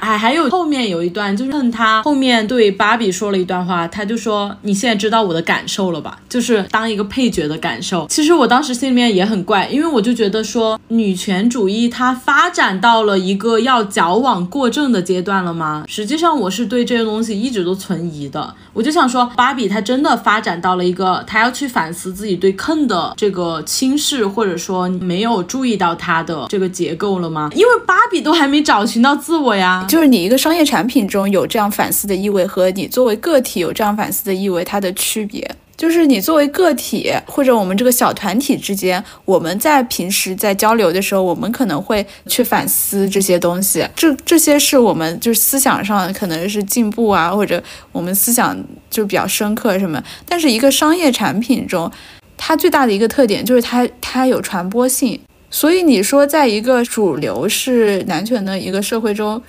S2: 哎，还有后面有一段，就是趁他后面对芭比说了一段话，他就说：“你现在知道我的感受了吧？就是当一个配角的感受。”其实我当时心里面也也很怪，因为我就觉得说，女权主义它发展到了一个要矫枉过正的阶段了吗？实际上，我是对这些东西一直都存疑的。我就想说，芭比她真的发展到了一个，她要去反思自己对 Ken 的这个轻视，或者说没有注意到他的这个结构了吗？因为芭比都还没找寻到自我呀。
S3: 就是你一个商业产品中有这样反思的意味，和你作为个体有这样反思的意味，它的区别。就是你作为个体或者我们这个小团体之间，我们在平时在交流的时候，我们可能会去反思这些东西。这这些是我们就是思想上可能是进步啊，或者我们思想就比较深刻什么。但是一个商业产品中，它最大的一个特点就是它它有传播性。所以你说在一个主流是男权的一个社会中，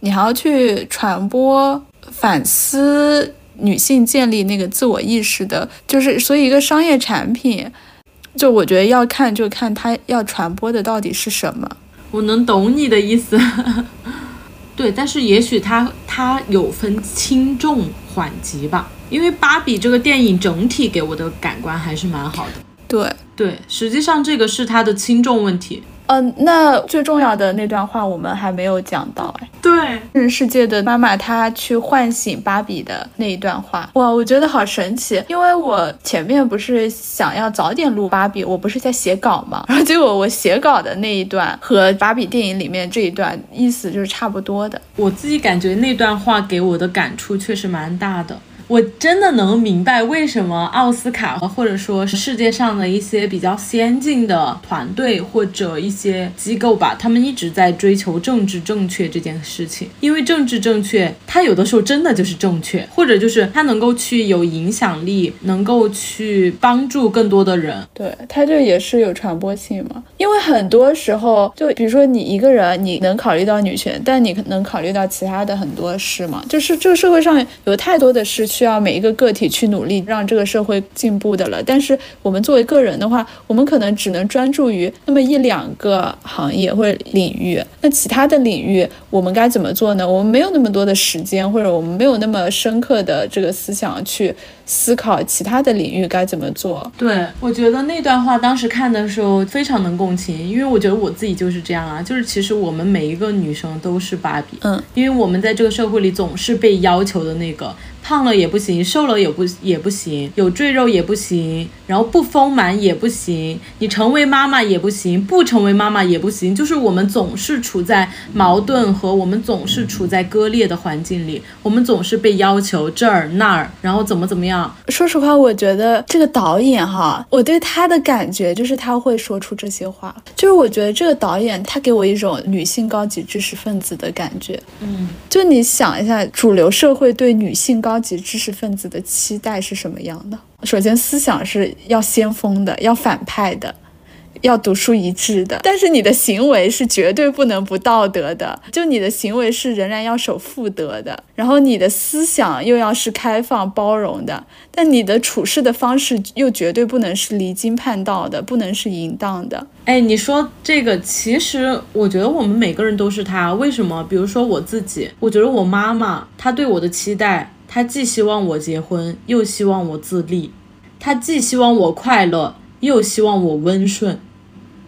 S3: 你还要去传播反思。女性建立那个自我意识的，就是所以一个商业产品，就我觉得要看就看它要传播的到底是什么。
S2: 我能懂你的意思，*laughs* 对，但是也许它它有分轻重缓急吧。因为芭比这个电影整体给我的感官还是蛮好的。
S3: 对，
S2: 对，实际上这个是它的轻重问题。
S3: 嗯，那最重要的那段话我们还没有讲到哎。
S2: 对，
S3: 真实世界的妈妈她去唤醒芭比的那一段话，哇，我觉得好神奇。因为我前面不是想要早点录芭比，我不是在写稿嘛，然后结果我写稿的那一段和芭比电影里面这一段意思就是差不多的。
S2: 我自己感觉那段话给我的感触确实蛮大的。我真的能明白为什么奥斯卡或者说是世界上的一些比较先进的团队或者一些机构吧，他们一直在追求政治正确这件事情。因为政治正确，它有的时候真的就是正确，或者就是它能够去有影响力，能够去帮助更多的人。
S3: 对，它这也是有传播性嘛。因为很多时候，就比如说你一个人，你能考虑到女权，但你能考虑到其他的很多事嘛。就是这个社会上有太多的事情。需要每一个个体去努力，让这个社会进步的了。但是我们作为个人的话，我们可能只能专注于那么一两个行业或者领域。那其他的领域，我们该怎么做呢？我们没有那么多的时间，或者我们没有那么深刻的这个思想去。思考其他的领域该怎么做？
S2: 对我觉得那段话当时看的时候非常能共情，因为我觉得我自己就是这样啊，就是其实我们每一个女生都是芭比，
S3: 嗯，
S2: 因为我们在这个社会里总是被要求的那个，胖了也不行，瘦了也不也不行，有赘肉也不行，然后不丰满也不行，你成为妈妈也不行，不成为妈妈也不行，就是我们总是处在矛盾和我们总是处在割裂的环境里，我们总是被要求这儿那儿，然后怎么怎么样。
S3: 说实话，我觉得这个导演哈，我对他的感觉就是他会说出这些话，就是我觉得这个导演他给我一种女性高级知识分子的感觉。
S2: 嗯，
S3: 就你想一下，主流社会对女性高高级知识分子的期待是什么样的？首先，思想是要先锋的，要反派的。要独树一帜的，但是你的行为是绝对不能不道德的，就你的行为是仍然要守妇德的，然后你的思想又要是开放包容的，但你的处事的方式又绝对不能是离经叛道的，不能是淫荡的。
S2: 哎，你说这个，其实我觉得我们每个人都是他。为什么？比如说我自己，我觉得我妈妈她对我的期待，他既希望我结婚，又希望我自立；他既希望我快乐，又希望我温顺。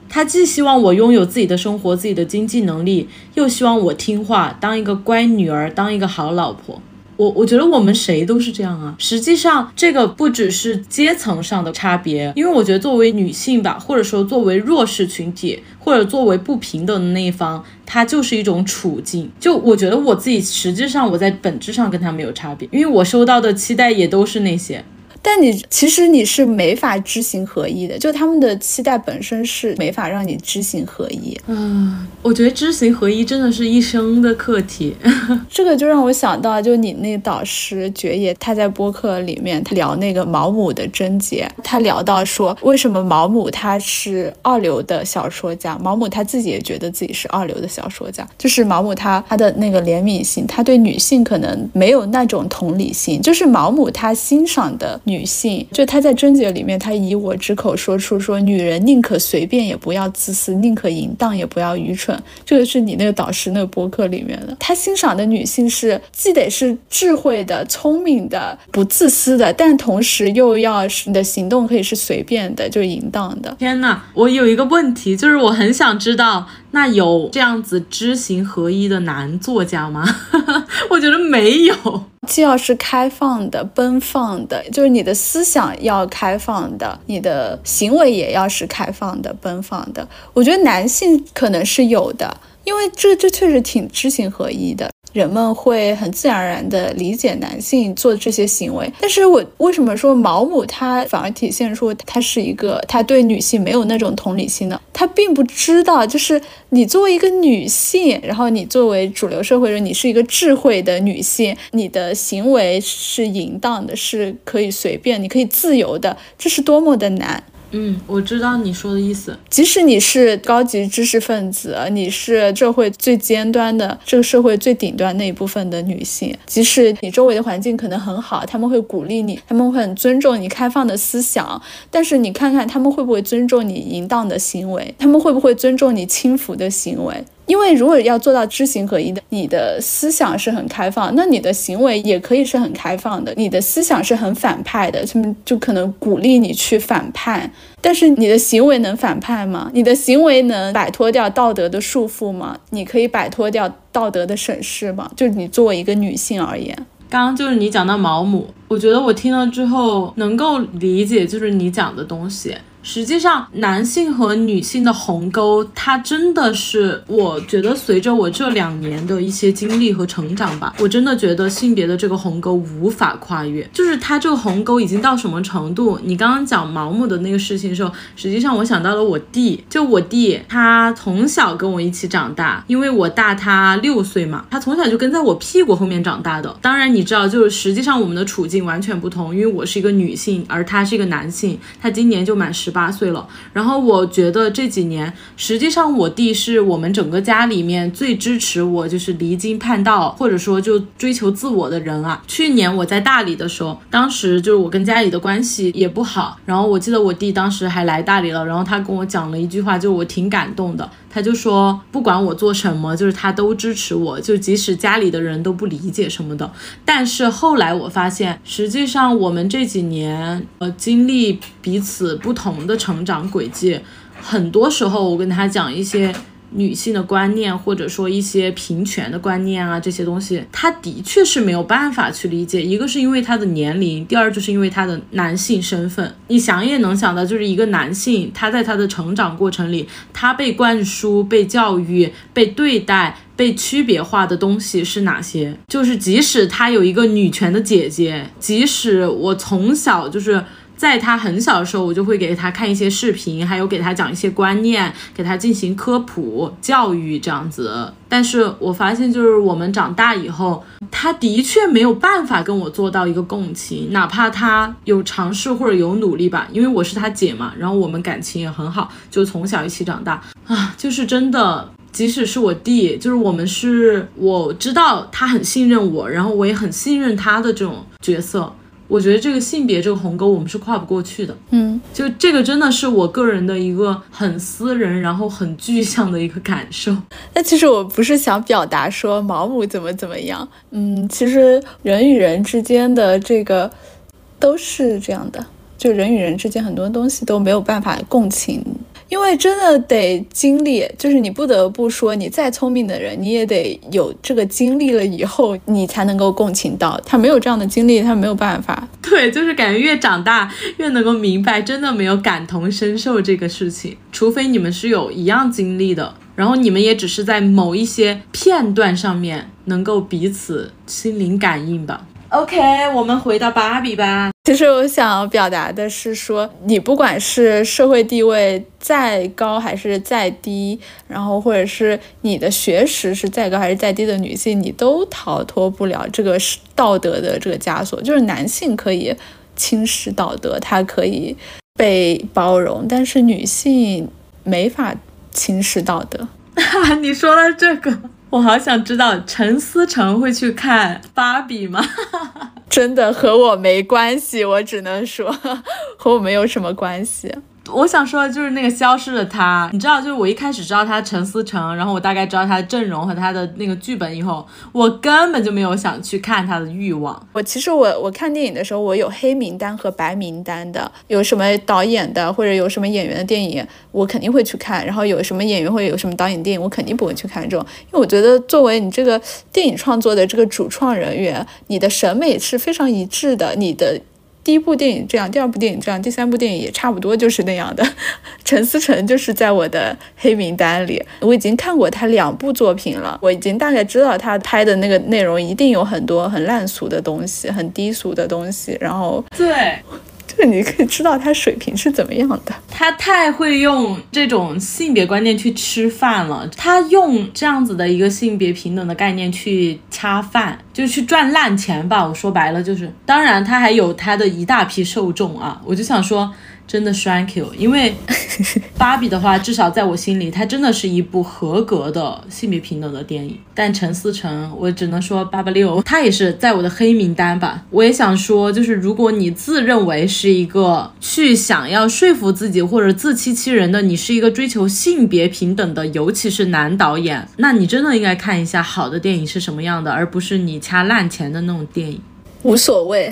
S2: 他既希望我拥有自己的生活、自己的经济能力，又希望我听话，当一个乖女儿，当一个好老婆。我我觉得我们谁都是这样啊。实际上，这个不只是阶层上的差别，因为我觉得作为女性吧，或者说作为弱势群体，或者作为不平等的那一方，它就是一种处境。就我觉得我自己，实际上我在本质上跟他没有差别，因为我收到的期待也都是那些。
S3: 但你其实你是没法知行合一的，就他们的期待本身是没法让你知行合一。
S2: 嗯，我觉得知行合一真的是一生的课题。*laughs*
S3: 这个就让我想到，就你那个导师爵爷，他在播客里面他聊那个毛姆的贞洁，他聊到说，为什么毛姆他是二流的小说家？毛姆他自己也觉得自己是二流的小说家，就是毛姆他他的那个怜悯心，他对女性可能没有那种同理心，就是毛姆他欣赏的。女性，就她在贞洁里面，她以我之口说出说，女人宁可随便也不要自私，宁可淫荡也不要愚蠢。这个是你那个导师那个博客里面的。他欣赏的女性是既得是智慧的、聪明的、不自私的，但同时又要是你的行动可以是随便的，就是淫荡的。
S2: 天呐，我有一个问题，就是我很想知道，那有这样子知行合一的男作家吗？*laughs* 我觉得没有。
S3: 既要是开放的、奔放的，就是你的思想要开放的，你的行为也要是开放的、奔放的。我觉得男性可能是有的，因为这这确实挺知行合一的。人们会很自然而然的理解男性做这些行为，但是我为什么说毛姆他反而体现出他是一个他对女性没有那种同理心呢？他并不知道，就是你作为一个女性，然后你作为主流社会人，你是一个智慧的女性，你的行为是淫荡的，是可以随便，你可以自由的，这是多么的难。
S2: 嗯，我知道你说的意思。
S3: 即使你是高级知识分子，你是社会最尖端的这个社会最顶端那一部分的女性，即使你周围的环境可能很好，他们会鼓励你，他们会很尊重你开放的思想，但是你看看他们会不会尊重你淫荡的行为，他们会不会尊重你轻浮的行为？因为如果要做到知行合一的，你的思想是很开放，那你的行为也可以是很开放的。你的思想是很反派的，他们就可能鼓励你去反叛，但是你的行为能反叛吗？你的行为能摆脱掉道德的束缚吗？你可以摆脱掉道德的审视吗？就你作为一个女性而言。
S2: 刚刚就是你讲到毛姆，我觉得我听了之后能够理解，就是你讲的东西。实际上，男性和女性的鸿沟，它真的是，我觉得随着我这两年的一些经历和成长吧，我真的觉得性别的这个鸿沟无法跨越。就是它这个鸿沟已经到什么程度？你刚刚讲毛姆的那个事情的时候，实际上我想到了我弟，就我弟，他从小跟我一起长大，因为我大他六岁嘛，他从小就跟在我屁股后面长大的。当然，你知道，就是实际上我们的处境完全不同，因为我是一个女性，而他是一个男性，他今年就满十。十八岁了，然后我觉得这几年，实际上我弟是我们整个家里面最支持我，就是离经叛道，或者说就追求自我的人啊。去年我在大理的时候，当时就是我跟家里的关系也不好，然后我记得我弟当时还来大理了，然后他跟我讲了一句话，就我挺感动的。他就说，不管我做什么，就是他都支持我，就即使家里的人都不理解什么的。但是后来我发现，实际上我们这几年，呃，经历彼此不同的成长轨迹，很多时候我跟他讲一些。女性的观念，或者说一些平权的观念啊，这些东西，他的确是没有办法去理解。一个是因为他的年龄，第二就是因为他的男性身份。你想也能想到，就是一个男性，他在他的成长过程里，他被灌输、被教育、被对待、被区别化的东西是哪些？就是即使他有一个女权的姐姐，即使我从小就是。在他很小的时候，我就会给他看一些视频，还有给他讲一些观念，给他进行科普教育这样子。但是我发现，就是我们长大以后，他的确没有办法跟我做到一个共情，哪怕他有尝试或者有努力吧。因为我是他姐嘛，然后我们感情也很好，就从小一起长大啊。就是真的，即使是我弟，就是我们是我知道他很信任我，然后我也很信任他的这种角色。我觉得这个性别这个鸿沟我们是跨不过去的，
S3: 嗯，
S2: 就这个真的是我个人的一个很私人，然后很具象的一个感受。
S3: 那其实我不是想表达说毛姆怎么怎么样，嗯，其实人与人之间的这个都是这样的，就人与人之间很多东西都没有办法共情。因为真的得经历，就是你不得不说，你再聪明的人，你也得有这个经历了以后，你才能够共情到。他没有这样的经历，他没有办法。*laughs*
S2: 对，就是感觉越长大越能够明白，真的没有感同身受这个事情，除非你们是有一样经历的，然后你们也只是在某一些片段上面能够彼此心灵感应吧。OK，我们回到芭比吧。
S3: 其实我想表达的是说，你不管是社会地位再高还是再低，然后或者是你的学识是再高还是再低的女性，你都逃脱不了这个道德的这个枷锁。就是男性可以轻视道德，他可以被包容，但是女性没法轻视道德。*laughs*
S2: 你说了这个。*laughs* 我好想知道陈思诚会去看芭比吗？*laughs*
S3: 真的和我没关系，我只能说和我没有什么关系。
S2: 我想说的就是那个消失的他，你知道，就是我一开始知道他陈思诚，然后我大概知道他的阵容和他的那个剧本以后，我根本就没有想去看他的欲望。
S3: 我其实我我看电影的时候，我有黑名单和白名单的，有什么导演的或者有什么演员的电影，我肯定会去看；然后有什么演员或者有什么导演电影，我肯定不会去看这种，因为我觉得作为你这个电影创作的这个主创人员，你的审美是非常一致的，你的。第一部电影这样，第二部电影这样，第三部电影也差不多就是那样的。*laughs* 陈思诚就是在我的黑名单里，我已经看过他两部作品了，我已经大概知道他拍的那个内容一定有很多很烂俗的东西，很低俗的东西。然后
S2: 对。*laughs*
S3: 你可以知道他水平是怎么样的，
S2: 他太会用这种性别观念去吃饭了，他用这样子的一个性别平等的概念去掐饭，就去赚烂钱吧。我说白了就是，当然他还有他的一大批受众啊。我就想说。真的 thank you，因为 *laughs* 芭比的话，至少在我心里，它真的是一部合格的性别平等的电影。但陈思诚，我只能说八八六，他也是在我的黑名单吧。我也想说，就是如果你自认为是一个去想要说服自己或者自欺欺人的，你是一个追求性别平等的，尤其是男导演，那你真的应该看一下好的电影是什么样的，而不是你掐烂钱的那种电影。
S3: 无所谓，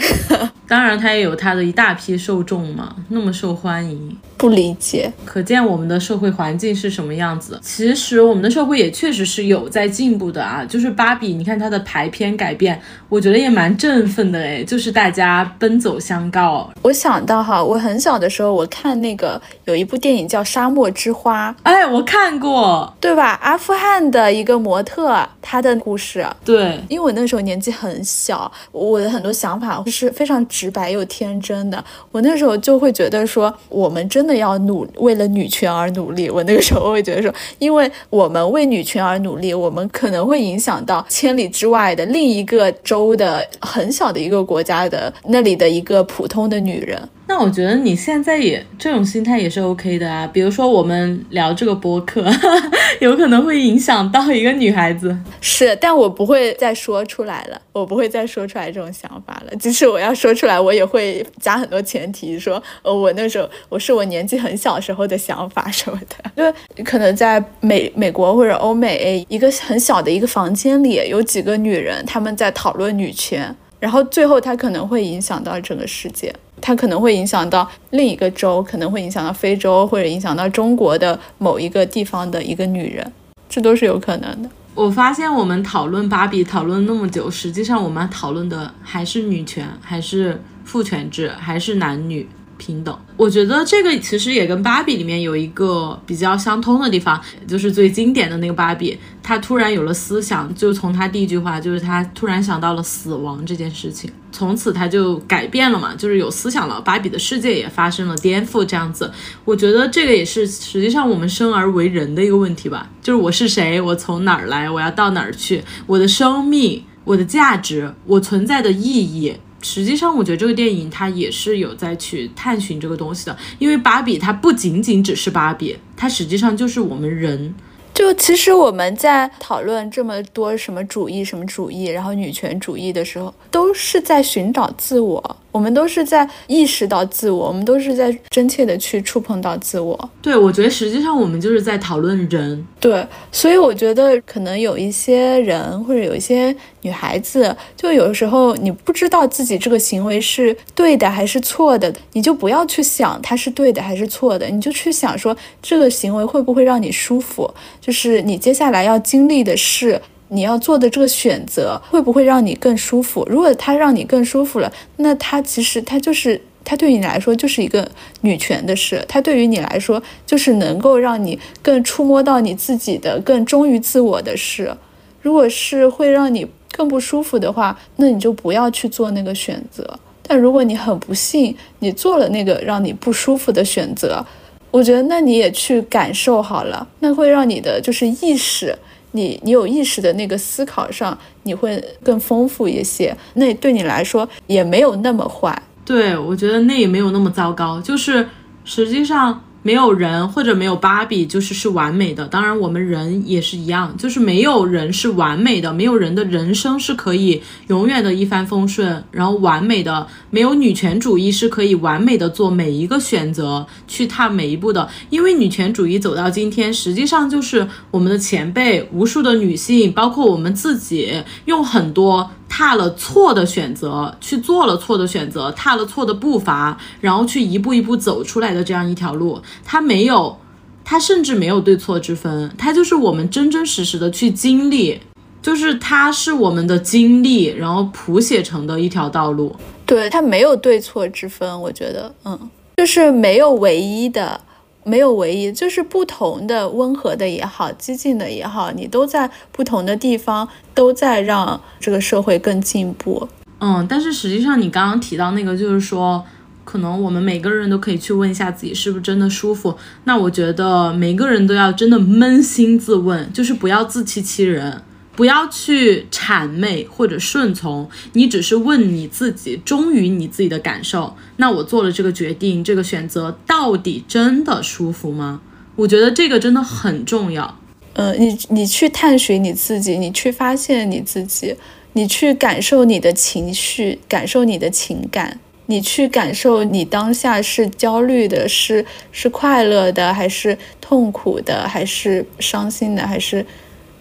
S2: 当然他也有他的一大批受众嘛，那么受欢迎。
S3: 不理解，
S2: 可见我们的社会环境是什么样子。其实我们的社会也确实是有在进步的啊。就是芭比，你看它的排片改变，我觉得也蛮振奋的诶。就是大家奔走相告。
S3: 我想到哈，我很小的时候，我看那个有一部电影叫《沙漠之花》，
S2: 哎，我看过，
S3: 对吧？阿富汗的一个模特，她的故事。
S2: 对，
S3: 因为我那时候年纪很小，我的很多想法是非常直白又天真的。我那时候就会觉得说，我们真。的要努为了女权而努力，我那个时候会觉得说，因为我们为女权而努力，我们可能会影响到千里之外的另一个州的很小的一个国家的那里的一个普通的女人。
S2: 那我觉得你现在也这种心态也是 OK 的啊。比如说我们聊这个播客，*laughs* 有可能会影响到一个女孩子。
S3: 是，但我不会再说出来了，我不会再说出来这种想法了。即使我要说出来，我也会加很多前提，说呃，我那时候我是我年纪很小时候的想法什么的。*laughs* 因为可能在美美国或者欧美一个很小的一个房间里，有几个女人，她们在讨论女权，然后最后它可能会影响到整个世界。它可能会影响到另一个州，可能会影响到非洲，或者影响到中国的某一个地方的一个女人，这都是有可能的。
S2: 我发现我们讨论芭比讨论那么久，实际上我们讨论的还是女权，还是父权制，还是男女。平等，我觉得这个其实也跟芭比里面有一个比较相通的地方，就是最经典的那个芭比，她突然有了思想，就从她第一句话，就是她突然想到了死亡这件事情，从此她就改变了嘛，就是有思想了，芭比的世界也发生了颠覆，这样子，我觉得这个也是实际上我们生而为人的一个问题吧，就是我是谁，我从哪儿来，我要到哪儿去，我的生命，我的价值，我存在的意义。实际上，我觉得这个电影它也是有在去探寻这个东西的，因为芭比它不仅仅只是芭比，它实际上就是我们人。
S3: 就其实我们在讨论这么多什么主义、什么主义，然后女权主义的时候，都是在寻找自我。我们都是在意识到自我，我们都是在真切的去触碰到自我。
S2: 对，我觉得实际上我们就是在讨论人。
S3: 对，所以我觉得可能有一些人或者有一些女孩子，就有时候你不知道自己这个行为是对的还是错的，你就不要去想它是对的还是错的，你就去想说这个行为会不会让你舒服，就是你接下来要经历的事。你要做的这个选择会不会让你更舒服？如果它让你更舒服了，那它其实它就是它对于你来说就是一个女权的事，它对于你来说就是能够让你更触摸到你自己的、更忠于自我的事。如果是会让你更不舒服的话，那你就不要去做那个选择。但如果你很不幸，你做了那个让你不舒服的选择，我觉得那你也去感受好了，那会让你的就是意识。你你有意识的那个思考上，你会更丰富一些，那对你来说也没有那么坏。
S2: 对，我觉得那也没有那么糟糕，就是实际上。没有人或者没有芭比就是是完美的，当然我们人也是一样，就是没有人是完美的，没有人的人生是可以永远的一帆风顺，然后完美的，没有女权主义是可以完美的做每一个选择，去踏每一步的，因为女权主义走到今天，实际上就是我们的前辈，无数的女性，包括我们自己，用很多。踏了错的选择，去做了错的选择，踏了错的步伐，然后去一步一步走出来的这样一条路，它没有，它甚至没有对错之分，它就是我们真真实实的去经历，就是它是我们的经历，然后谱写成的一条道路。
S3: 对，它没有对错之分，我觉得，嗯，就是没有唯一的。没有唯一，就是不同的温和的也好，激进的也好，你都在不同的地方，都在让这个社会更进步。
S2: 嗯，但是实际上你刚刚提到那个，就是说，可能我们每个人都可以去问一下自己是不是真的舒服。那我觉得每个人都要真的扪心自问，就是不要自欺欺人。不要去谄媚或者顺从，你只是问你自己，忠于你自己的感受。那我做了这个决定，这个选择到底真的舒服吗？我觉得这个真的很重要。
S3: 呃，你你去探寻你自己，你去发现你自己，你去感受你的情绪，感受你的情感。你去感受你当下是焦虑的，是是快乐的，还是痛苦的，还是伤心的，还是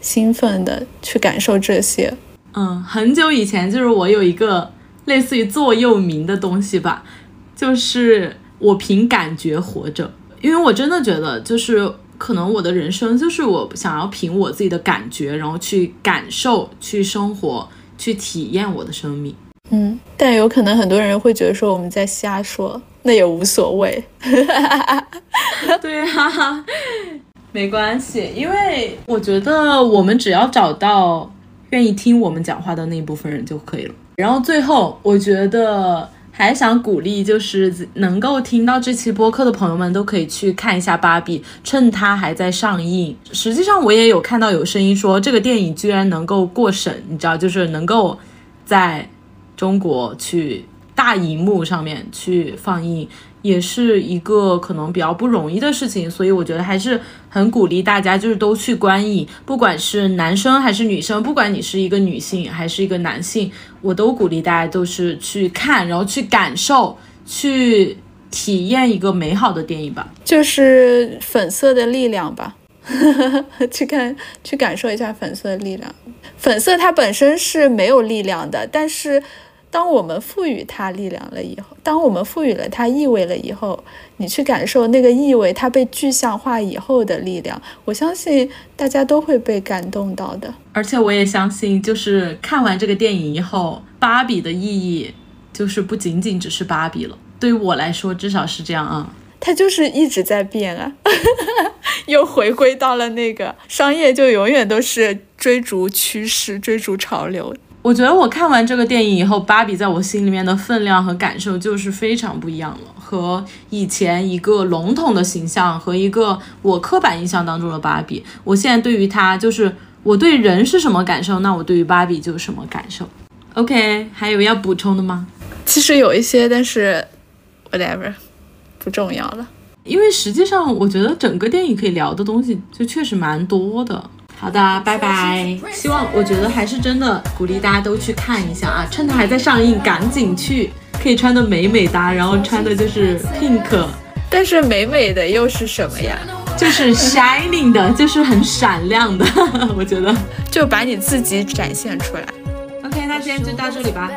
S3: 兴奋的？去感受这些。
S2: 嗯，很久以前就是我有一个类似于座右铭的东西吧，就是我凭感觉活着，因为我真的觉得就是可能我的人生就是我想要凭我自己的感觉，然后去感受、去生活、去体验我的生命。
S3: 嗯，但有可能很多人会觉得说我们在瞎说，那也无所谓。*laughs*
S2: 对啊，没关系，因为我觉得我们只要找到愿意听我们讲话的那一部分人就可以了。然后最后，我觉得还想鼓励，就是能够听到这期播客的朋友们都可以去看一下《芭比》，趁它还在上映。实际上，我也有看到有声音说这个电影居然能够过审，你知道，就是能够在。中国去大荧幕上面去放映，也是一个可能比较不容易的事情，所以我觉得还是很鼓励大家，就是都去观影，不管是男生还是女生，不管你是一个女性还是一个男性，我都鼓励大家都是去看，然后去感受，去体验一个美好的电影吧，
S3: 就是粉色的力量吧，去看，去感受一下粉色的力量。粉色它本身是没有力量的，但是。当我们赋予它力量了以后，当我们赋予了它意味了以后，你去感受那个意味，它被具象化以后的力量，我相信大家都会被感动到的。
S2: 而且我也相信，就是看完这个电影以后，芭比的意义就是不仅仅只是芭比了。对于我来说，至少是这样啊。
S3: 它就是一直在变啊，*laughs* 又回归到了那个商业，就永远都是追逐趋势、追逐潮流。
S2: 我觉得我看完这个电影以后，芭比在我心里面的分量和感受就是非常不一样了，和以前一个笼统的形象和一个我刻板印象当中的芭比，我现在对于她就是我对人是什么感受，那我对于芭比就是什么感受。OK，还有要补充的吗？
S3: 其实有一些，但是 whatever，不重要了。
S2: 因为实际上我觉得整个电影可以聊的东西就确实蛮多的。好的，拜拜。希望，我觉得还是真的鼓励大家都去看一下啊，趁它还在上映，赶紧去，可以穿的美美哒，然后穿的就是 pink。
S3: 但是美美的又是什么呀？
S2: 就是 shining 的，就是很闪亮的，哈哈，我觉得
S3: 就把你自己展现出来。
S2: OK，那今天就到这里吧。